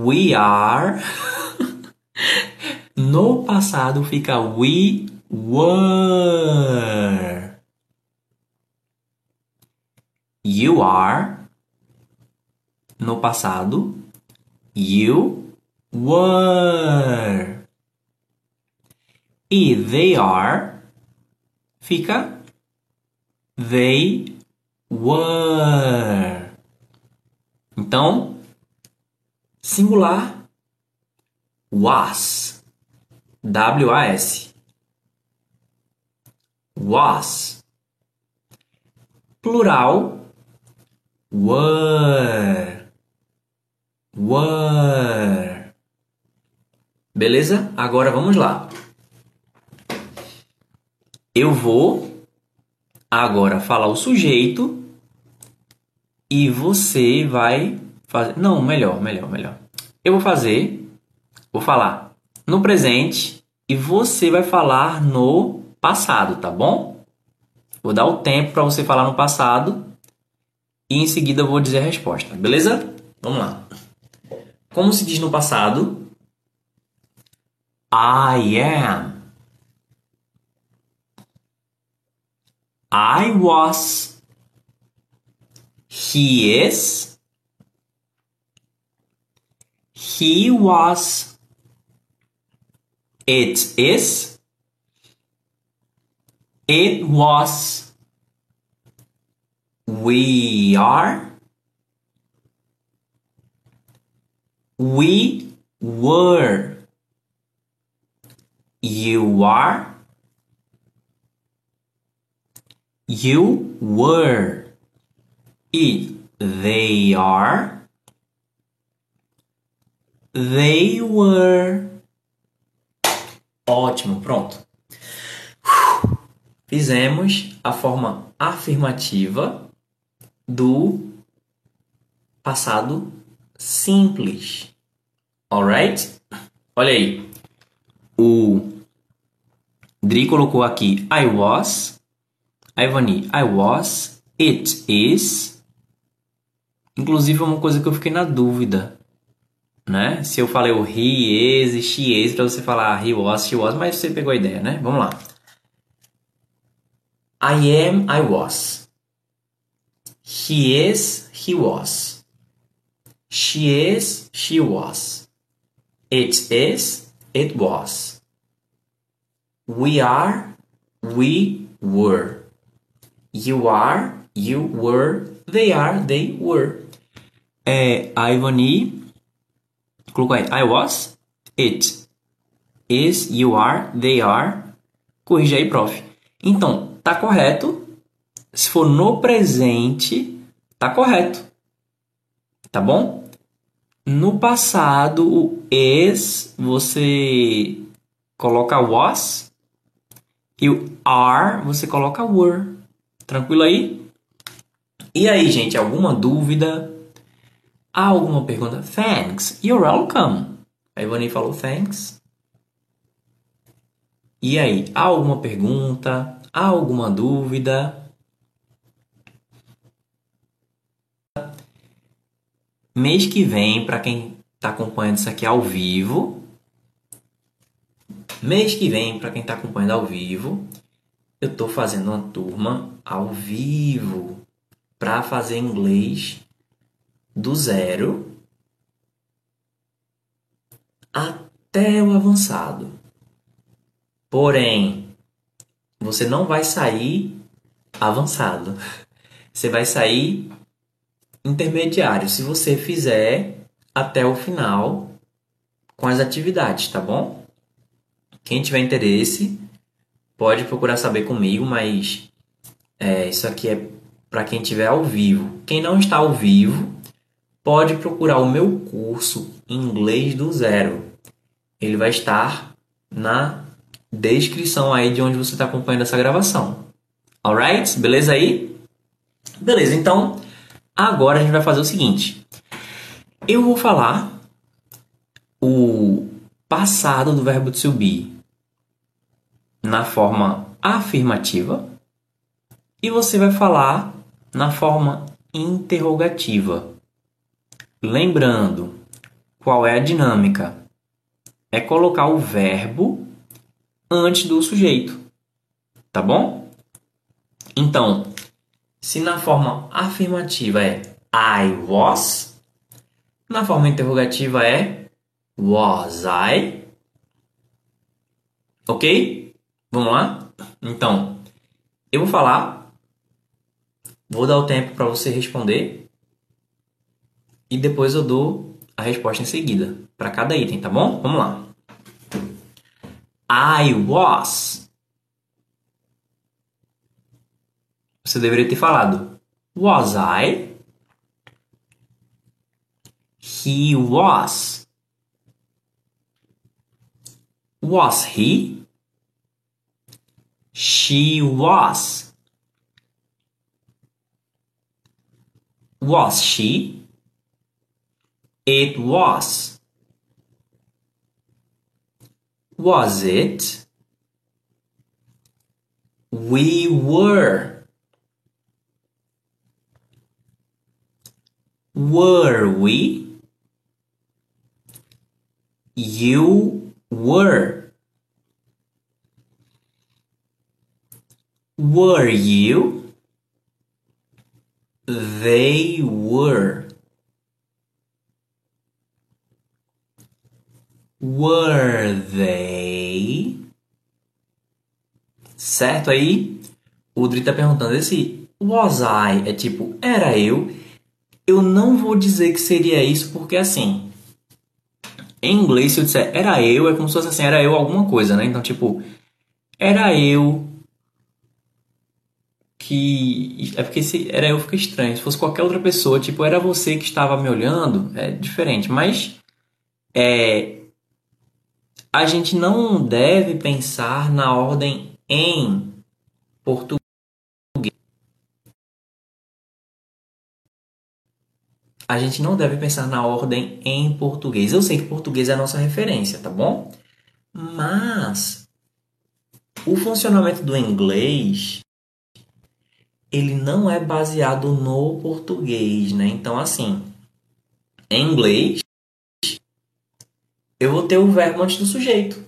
We are. no passado fica we were. You are. No passado, you were. E they are fica they were. Então, singular was. W-A-S. Was. Plural were. Were. Beleza? Agora vamos lá. Eu vou agora falar o sujeito e você vai fazer. Não, melhor, melhor, melhor. Eu vou fazer, vou falar no presente e você vai falar no passado, tá bom? Vou dar o tempo para você falar no passado e em seguida eu vou dizer a resposta, beleza? Vamos lá. Como se diz no passado? I am. I was. He is. He was. It is. It was. We are. We were. You are. You were. It. They are. They were. Ótimo, pronto. Fizemos a forma afirmativa do passado simples. Alright? Olha aí. O Dri colocou aqui I was. Ivani, I was. It is. Inclusive, é uma coisa que eu fiquei na dúvida. Né? Se eu falei o he is, she is, para você falar he was, she was, mas você pegou a ideia, né? Vamos lá. I am, I was. He is, he was. She is, she was. It is, it was. We are, we were. You are, you were. They are, they were. É, Ivani colocou aí. I was, it is, you are, they are. Corrija aí, prof. Então, tá correto. Se for no presente, tá correto. Tá bom? No passado, o is você coloca was e o are você coloca were. Tranquilo aí? E aí, gente, alguma dúvida? Há alguma pergunta? Thanks. You're welcome. A Ivani falou thanks. E aí, há alguma pergunta? Há alguma dúvida? Mês que vem, para quem está acompanhando isso aqui ao vivo, mês que vem, para quem está acompanhando ao vivo, eu estou fazendo uma turma ao vivo para fazer inglês do zero até o avançado. Porém, você não vai sair avançado. Você vai sair intermediário se você fizer até o final com as atividades, tá bom? Quem tiver interesse pode procurar saber comigo, mas é, isso aqui é para quem estiver ao vivo. Quem não está ao vivo pode procurar o meu curso Inglês do Zero. Ele vai estar na descrição aí de onde você está acompanhando essa gravação. Alright? Beleza aí? Beleza, então agora a gente vai fazer o seguinte. Eu vou falar o passado do verbo to be na forma afirmativa e você vai falar na forma interrogativa. Lembrando, qual é a dinâmica? É colocar o verbo antes do sujeito, tá bom? Então, se na forma afirmativa é I was, na forma interrogativa é was I. Ok? Vamos lá? Então, eu vou falar, vou dar o tempo para você responder e depois eu dou a resposta em seguida para cada item, tá bom? Vamos lá. I was. Você deveria ter falado Was I? He was. Was he? She was. Was she? It was. Was it? We were. Were we? You were. Were you? They were. Were they? Certo aí? O Dri tá perguntando esse was I é tipo era eu. Eu não vou dizer que seria isso porque assim em inglês, se eu disser era eu, é como se fosse assim, era eu alguma coisa, né? Então, tipo, era eu que. É porque se era eu fica estranho. Se fosse qualquer outra pessoa, tipo, era você que estava me olhando, é diferente. Mas é, a gente não deve pensar na ordem em português. A gente não deve pensar na ordem em português. Eu sei que português é a nossa referência, tá bom? Mas o funcionamento do inglês ele não é baseado no português, né? Então assim, em inglês eu vou ter o verbo antes do sujeito.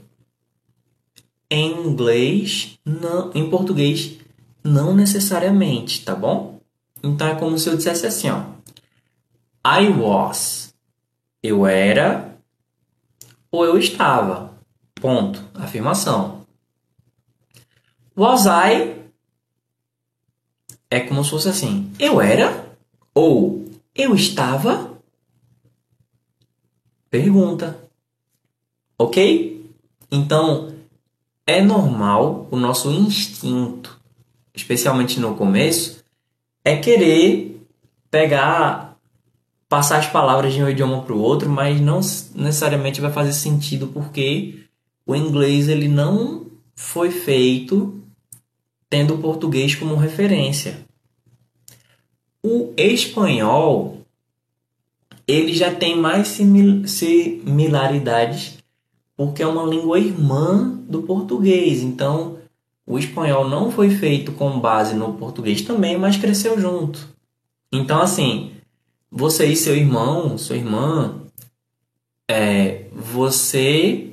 Em inglês, não, em português, não necessariamente, tá bom? Então é como se eu dissesse assim, ó. I was. Eu era ou eu estava. Ponto. Afirmação. Was I é como se fosse assim: eu era ou eu estava? Pergunta. Ok? Então, é normal o nosso instinto, especialmente no começo, é querer pegar, passar as palavras de um idioma para o outro, mas não necessariamente vai fazer sentido porque o inglês ele não foi feito tendo o português como referência. O espanhol ele já tem mais similaridades porque é uma língua irmã do português. Então, o espanhol não foi feito com base no português também, mas cresceu junto. Então, assim, você e seu irmão, sua irmã, é, você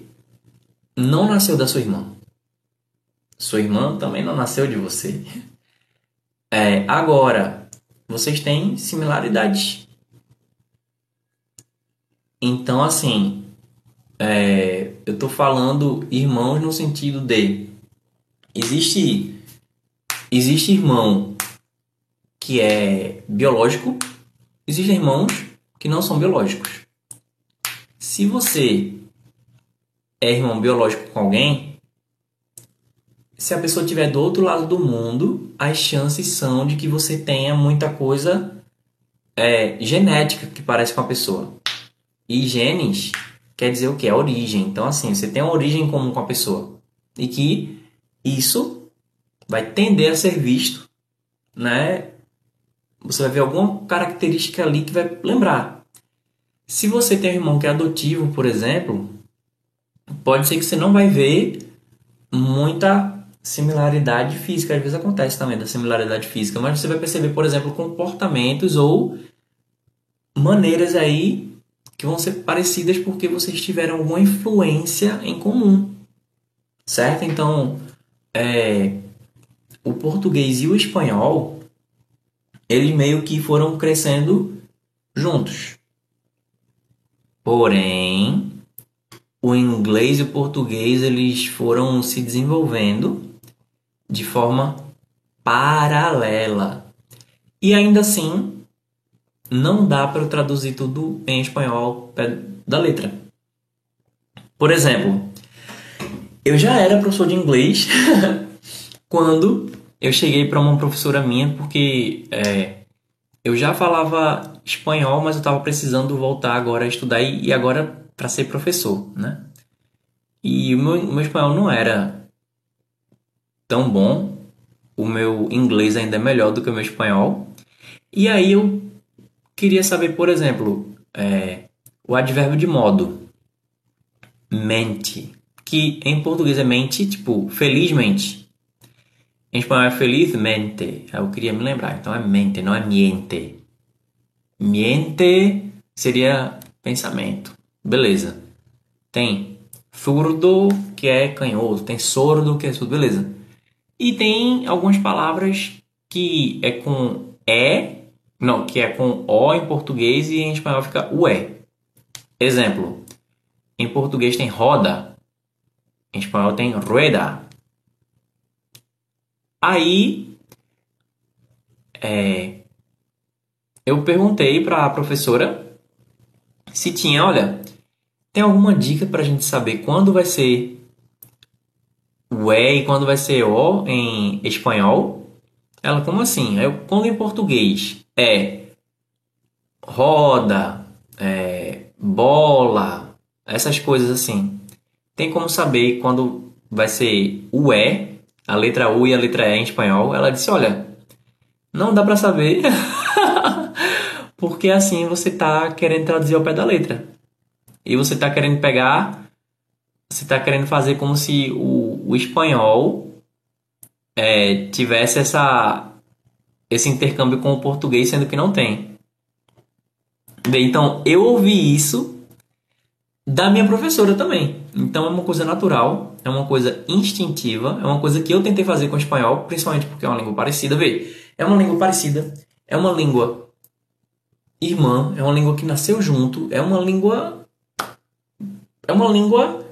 não nasceu da sua irmã. Sua irmã também não nasceu de você. É, agora, vocês têm similaridades. Então, assim, é, eu estou falando irmãos no sentido de existe existe irmão que é biológico, existem irmãos que não são biológicos. Se você é irmão biológico com alguém, se a pessoa estiver do outro lado do mundo, as chances são de que você tenha muita coisa é, genética que parece com a pessoa. E genes quer dizer o que? A origem. Então, assim, você tem uma origem comum com a pessoa. E que isso vai tender a ser visto, né? Você vai ver alguma característica ali que vai lembrar. Se você tem um irmão que é adotivo, por exemplo, pode ser que você não vai ver muita similaridade física. Às vezes acontece também da similaridade física, mas você vai perceber, por exemplo, comportamentos ou maneiras aí que vão ser parecidas porque vocês tiveram alguma influência em comum, certo? Então, é, o português e o espanhol, eles meio que foram crescendo juntos. Porém, o inglês e o português eles foram se desenvolvendo de forma paralela. E ainda assim, não dá para eu traduzir tudo em espanhol da letra. Por exemplo, eu já era professor de inglês quando eu cheguei para uma professora minha porque é, eu já falava espanhol, mas eu estava precisando voltar agora a estudar e, e agora para ser professor, né? E o meu, meu espanhol não era tão bom, o meu inglês ainda é melhor do que o meu espanhol. E aí eu Queria saber, por exemplo, é, o advérbio de modo. Mente. Que em português é mente, tipo, felizmente. Em espanhol é felizmente. Eu queria me lembrar. Então é mente, não é miente. Miente seria pensamento. Beleza. Tem surdo, que é canhoto. Tem sordo, que é surdo. Beleza. E tem algumas palavras que é com é não, que é com O em português e em espanhol fica UE. Exemplo. Em português tem roda. Em espanhol tem rueda. Aí, é, eu perguntei para a professora se tinha, olha, Tem alguma dica para a gente saber quando vai ser o E e quando vai ser O em espanhol? Ela, como assim? Eu, quando em português é roda, é, bola, essas coisas assim. Tem como saber quando vai ser o E, a letra U e a letra E em espanhol? Ela disse: Olha, não dá para saber, porque assim você tá querendo traduzir ao pé da letra. E você tá querendo pegar, você tá querendo fazer como se o, o espanhol é, tivesse essa, esse intercâmbio com o português, sendo que não tem. Bem, então eu ouvi isso da minha professora também. Então é uma coisa natural, é uma coisa instintiva, é uma coisa que eu tentei fazer com o espanhol, principalmente porque é uma língua parecida. Vê, é uma língua parecida, é uma língua irmã, é uma língua que nasceu junto, é uma língua. É uma língua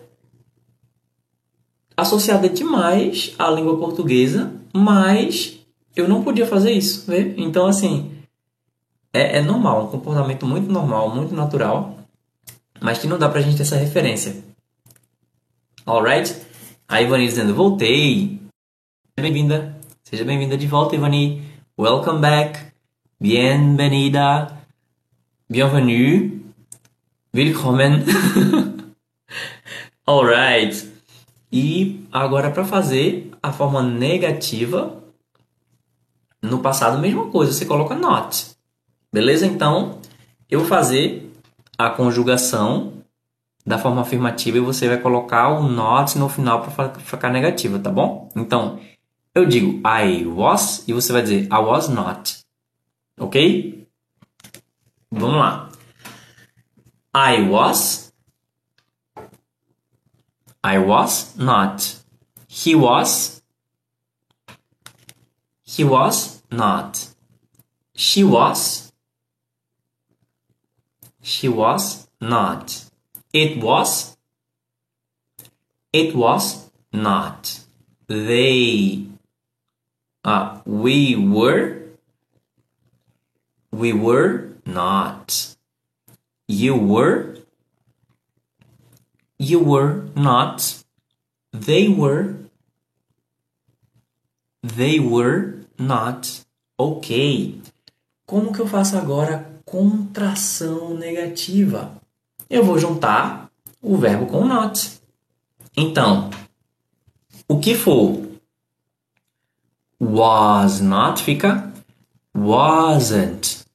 associada demais à língua portuguesa, mas eu não podia fazer isso, vê? Então, assim, é, é normal, um comportamento muito normal, muito natural, mas que não dá pra gente ter essa referência. Alright? A Ivani dizendo, voltei. Bem-vinda. Seja bem-vinda de volta, Ivani. Welcome back. Bienvenida. Bienvenue. Willkommen. Alright. E agora para fazer a forma negativa, no passado mesma coisa, você coloca not. Beleza? Então, eu vou fazer a conjugação da forma afirmativa e você vai colocar o not no final para ficar negativa, tá bom? Então, eu digo I was e você vai dizer I was not. Ok? Vamos lá. I was. I was not. He was. He was not. She was. She was not. It was. It was not. They. Uh, we were. We were not. You were. You were not. They were. They were not. Ok. Como que eu faço agora contração negativa. Eu vou juntar o verbo com not. Então, o que for was not fica wasn't.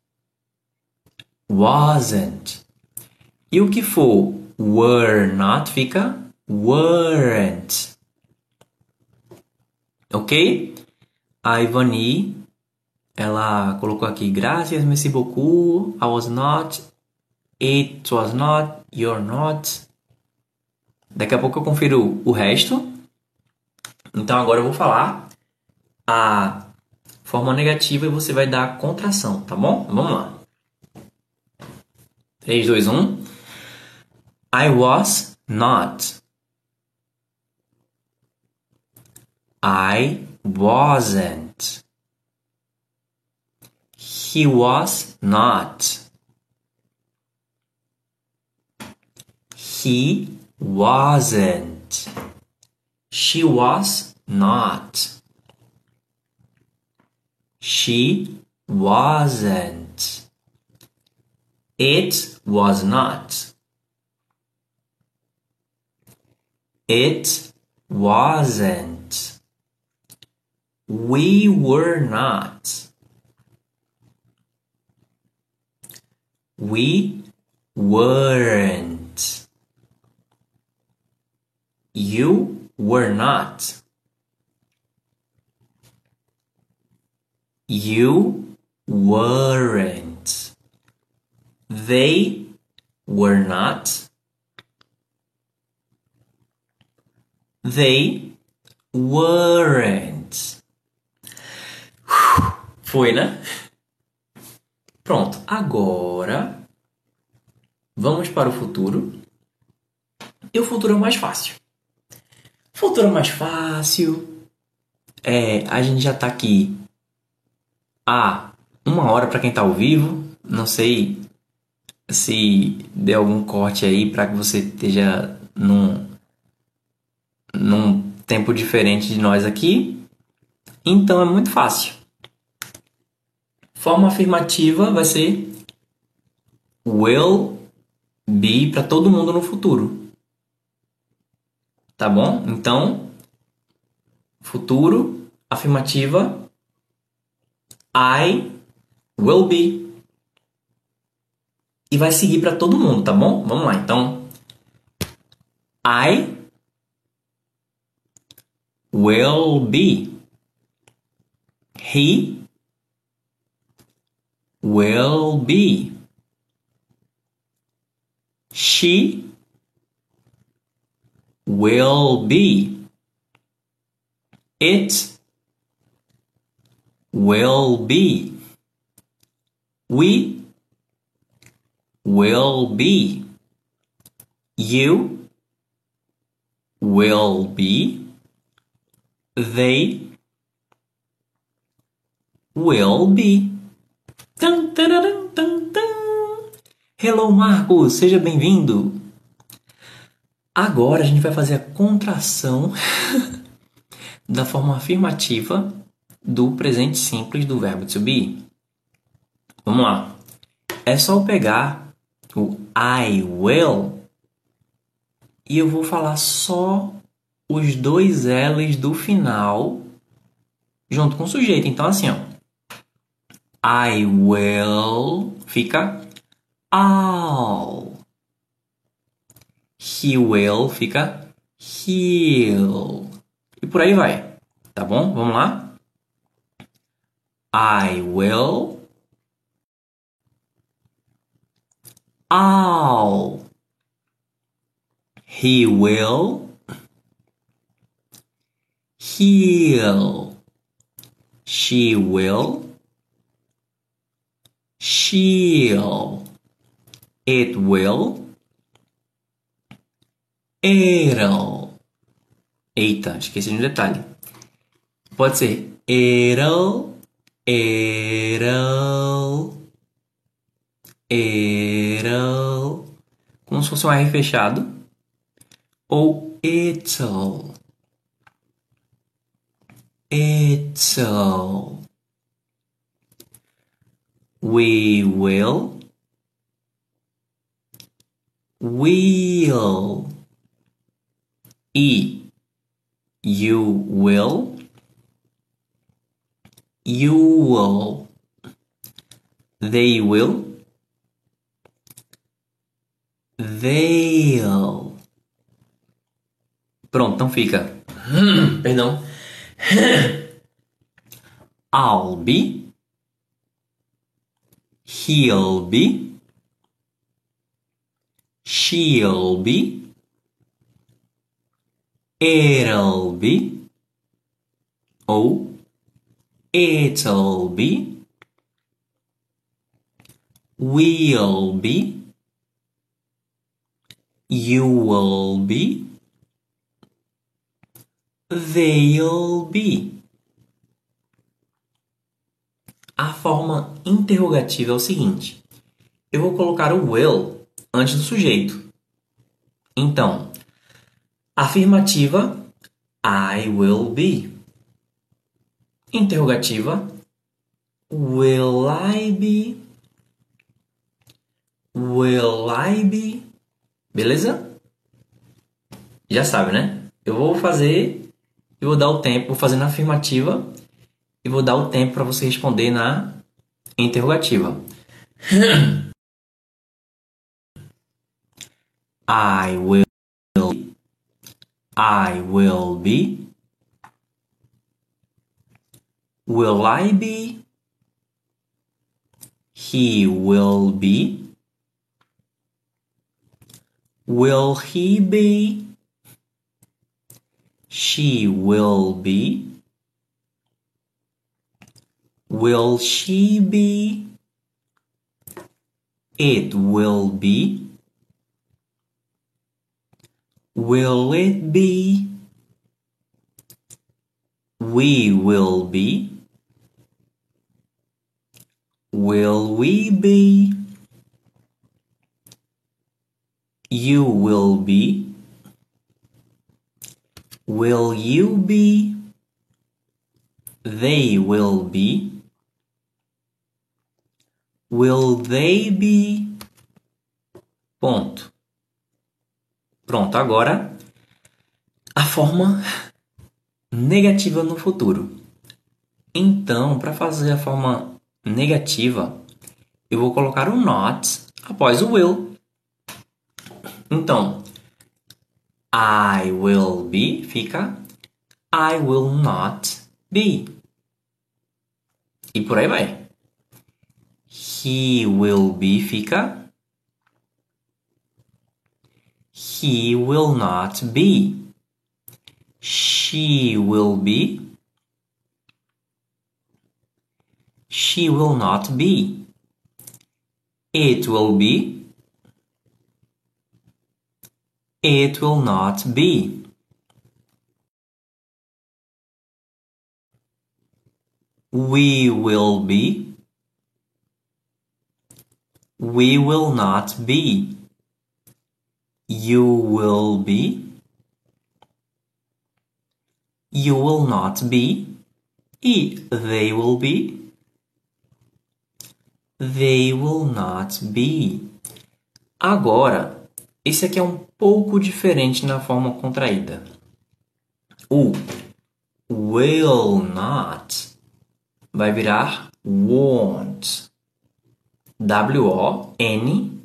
Wasn't. E o que for were not fica weren't. Ok? A Ivani ela colocou aqui, graças, merci beaucoup, I was not, it was not, you're not. Daqui a pouco eu confiro o resto. Então agora eu vou falar a forma negativa e você vai dar a contração, tá bom? Vamos lá. 3, 2, 1. I was not. I wasn't. He was not. He wasn't. She was not. She wasn't. It was not. It wasn't. We were not. We weren't. You were not. You weren't. They were not. They weren't. Foi, né? Pronto, agora vamos para o futuro. E o futuro é mais fácil. Futuro é mais fácil. É, a gente já está aqui há uma hora para quem está ao vivo. Não sei se der algum corte aí para que você esteja num, num tempo diferente de nós aqui. Então é muito fácil. Forma afirmativa vai ser will be para todo mundo no futuro. Tá bom? Então, futuro, afirmativa, I will be. E vai seguir para todo mundo, tá bom? Vamos lá, então. I will be. He will be. She will be. It will be. We will be. You will be. They will be. Tum, tum, tum, Hello, Marcos! Seja bem-vindo! Agora a gente vai fazer a contração da forma afirmativa do presente simples do verbo to be. Vamos lá. É só pegar o I will e eu vou falar só os dois L's do final junto com o sujeito. Então, assim, ó. I will fica I'll. He will fica he'll. E por aí vai. Tá bom? Vamos lá? I will. I'll. He will. He'll. She will. She'll. It will. It'll. Eita, esqueci de um detalhe. Pode ser it'll, it'll, it'll, como se fosse um R fechado, ou it'll, it'll. Uh, we will. Will. E. You will. You will. They will. They'll. Pronto, então fica. Perdão. I'll be. He'll be. She'll be. It'll be. Ou it'll be. We'll be. You will be. They'll be. A forma interrogativa é o seguinte: eu vou colocar o will antes do sujeito. Então, afirmativa I will be. Interrogativa Will I be? Will I be? Beleza? Já sabe, né? Eu vou fazer, eu vou dar o tempo, fazer na afirmativa e vou dar o tempo para você responder na interrogativa. I will I will be Will I be He will be Will he be She will be Will she be? It will be. Will it be? We will be. Will we be? You will be. Will you be? They will be. Will they be? Ponto. Pronto, agora a forma negativa no futuro. Então, para fazer a forma negativa, eu vou colocar o not após o will. Então, I will be fica I will not be. E por aí vai. He will be fica He will not be. She will be. She will not be. It will be. It will not be. We will be. We will not be. You will be. You will not be. E they will be. They will not be. Agora, esse aqui é um pouco diferente na forma contraída. O will not vai virar won't. W-O-N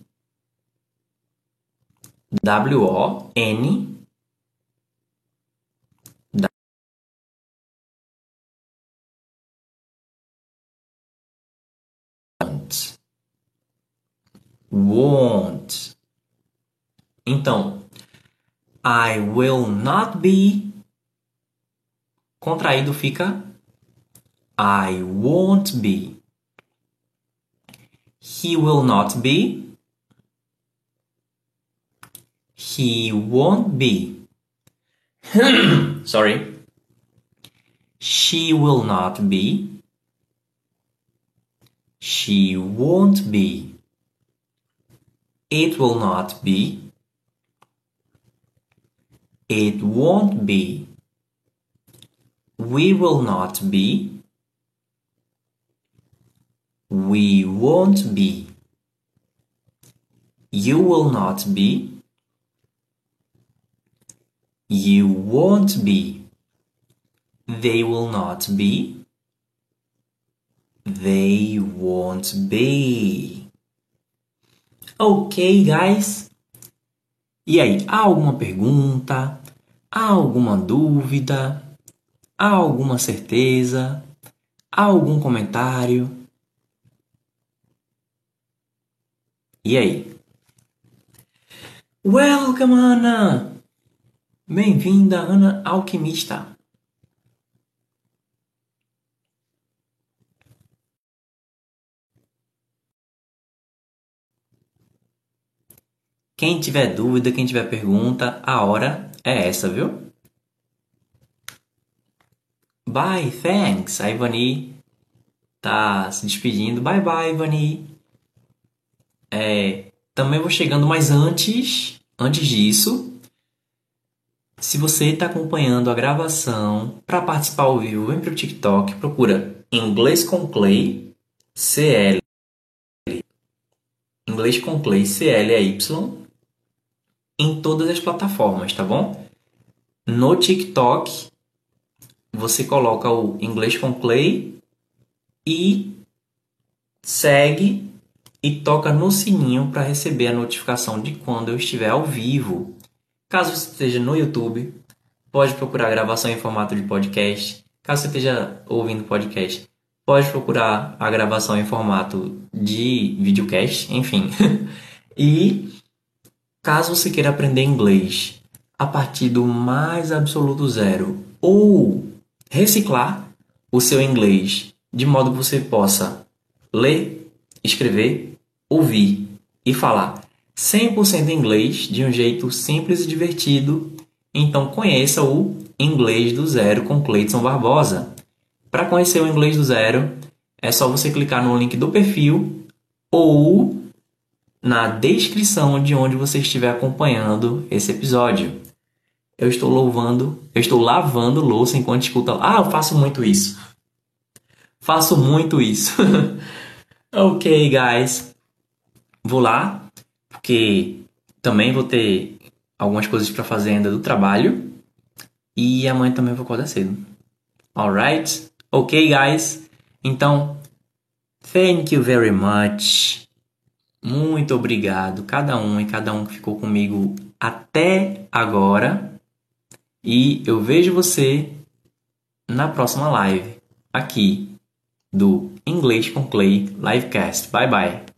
W-O-N won't. Então, I will not be. Contraído fica I won't be. He will not be. He won't be. Sorry. She will not be. She won't be. It will not be. It won't be. We will not be. We won't be. You will not be. You won't be. They will not be. They won't be. Ok, guys? E aí, há alguma pergunta? Há alguma dúvida? Há alguma certeza? Há algum comentário? E aí? Welcome, Ana! Bem-vinda, Ana Alquimista! Quem tiver dúvida, quem tiver pergunta, a hora é essa, viu? Bye, thanks. A Ivani tá se despedindo. Bye, bye, Ivani. É, também vou chegando, mas antes, antes disso, se você está acompanhando a gravação para participar ao vivo, vem para o TikTok, procura Inglês com Clay, CL. Inglês com Clay, CLY em todas as plataformas, tá bom? No TikTok, você coloca o Inglês com Clay e segue e toca no sininho para receber a notificação de quando eu estiver ao vivo. Caso você esteja no YouTube, pode procurar a gravação em formato de podcast. Caso você esteja ouvindo podcast, pode procurar a gravação em formato de videocast, enfim. e Caso você queira aprender inglês a partir do mais absoluto zero ou reciclar o seu inglês de modo que você possa ler, escrever, ouvir e falar 100% inglês de um jeito simples e divertido, então conheça o Inglês do Zero com Cleiton Barbosa. Para conhecer o Inglês do Zero, é só você clicar no link do perfil ou na descrição de onde você estiver acompanhando esse episódio. Eu estou louvando, eu estou lavando louça enquanto escuta. Ah, eu faço muito isso. Faço muito isso. ok, guys. Vou lá, porque também vou ter algumas coisas para fazer ainda do trabalho. E amanhã também vou acordar cedo. Alright? Ok, guys? Então, thank you very much. Muito obrigado, cada um e cada um que ficou comigo até agora. E eu vejo você na próxima live aqui do Inglês com Clay Livecast. Bye bye.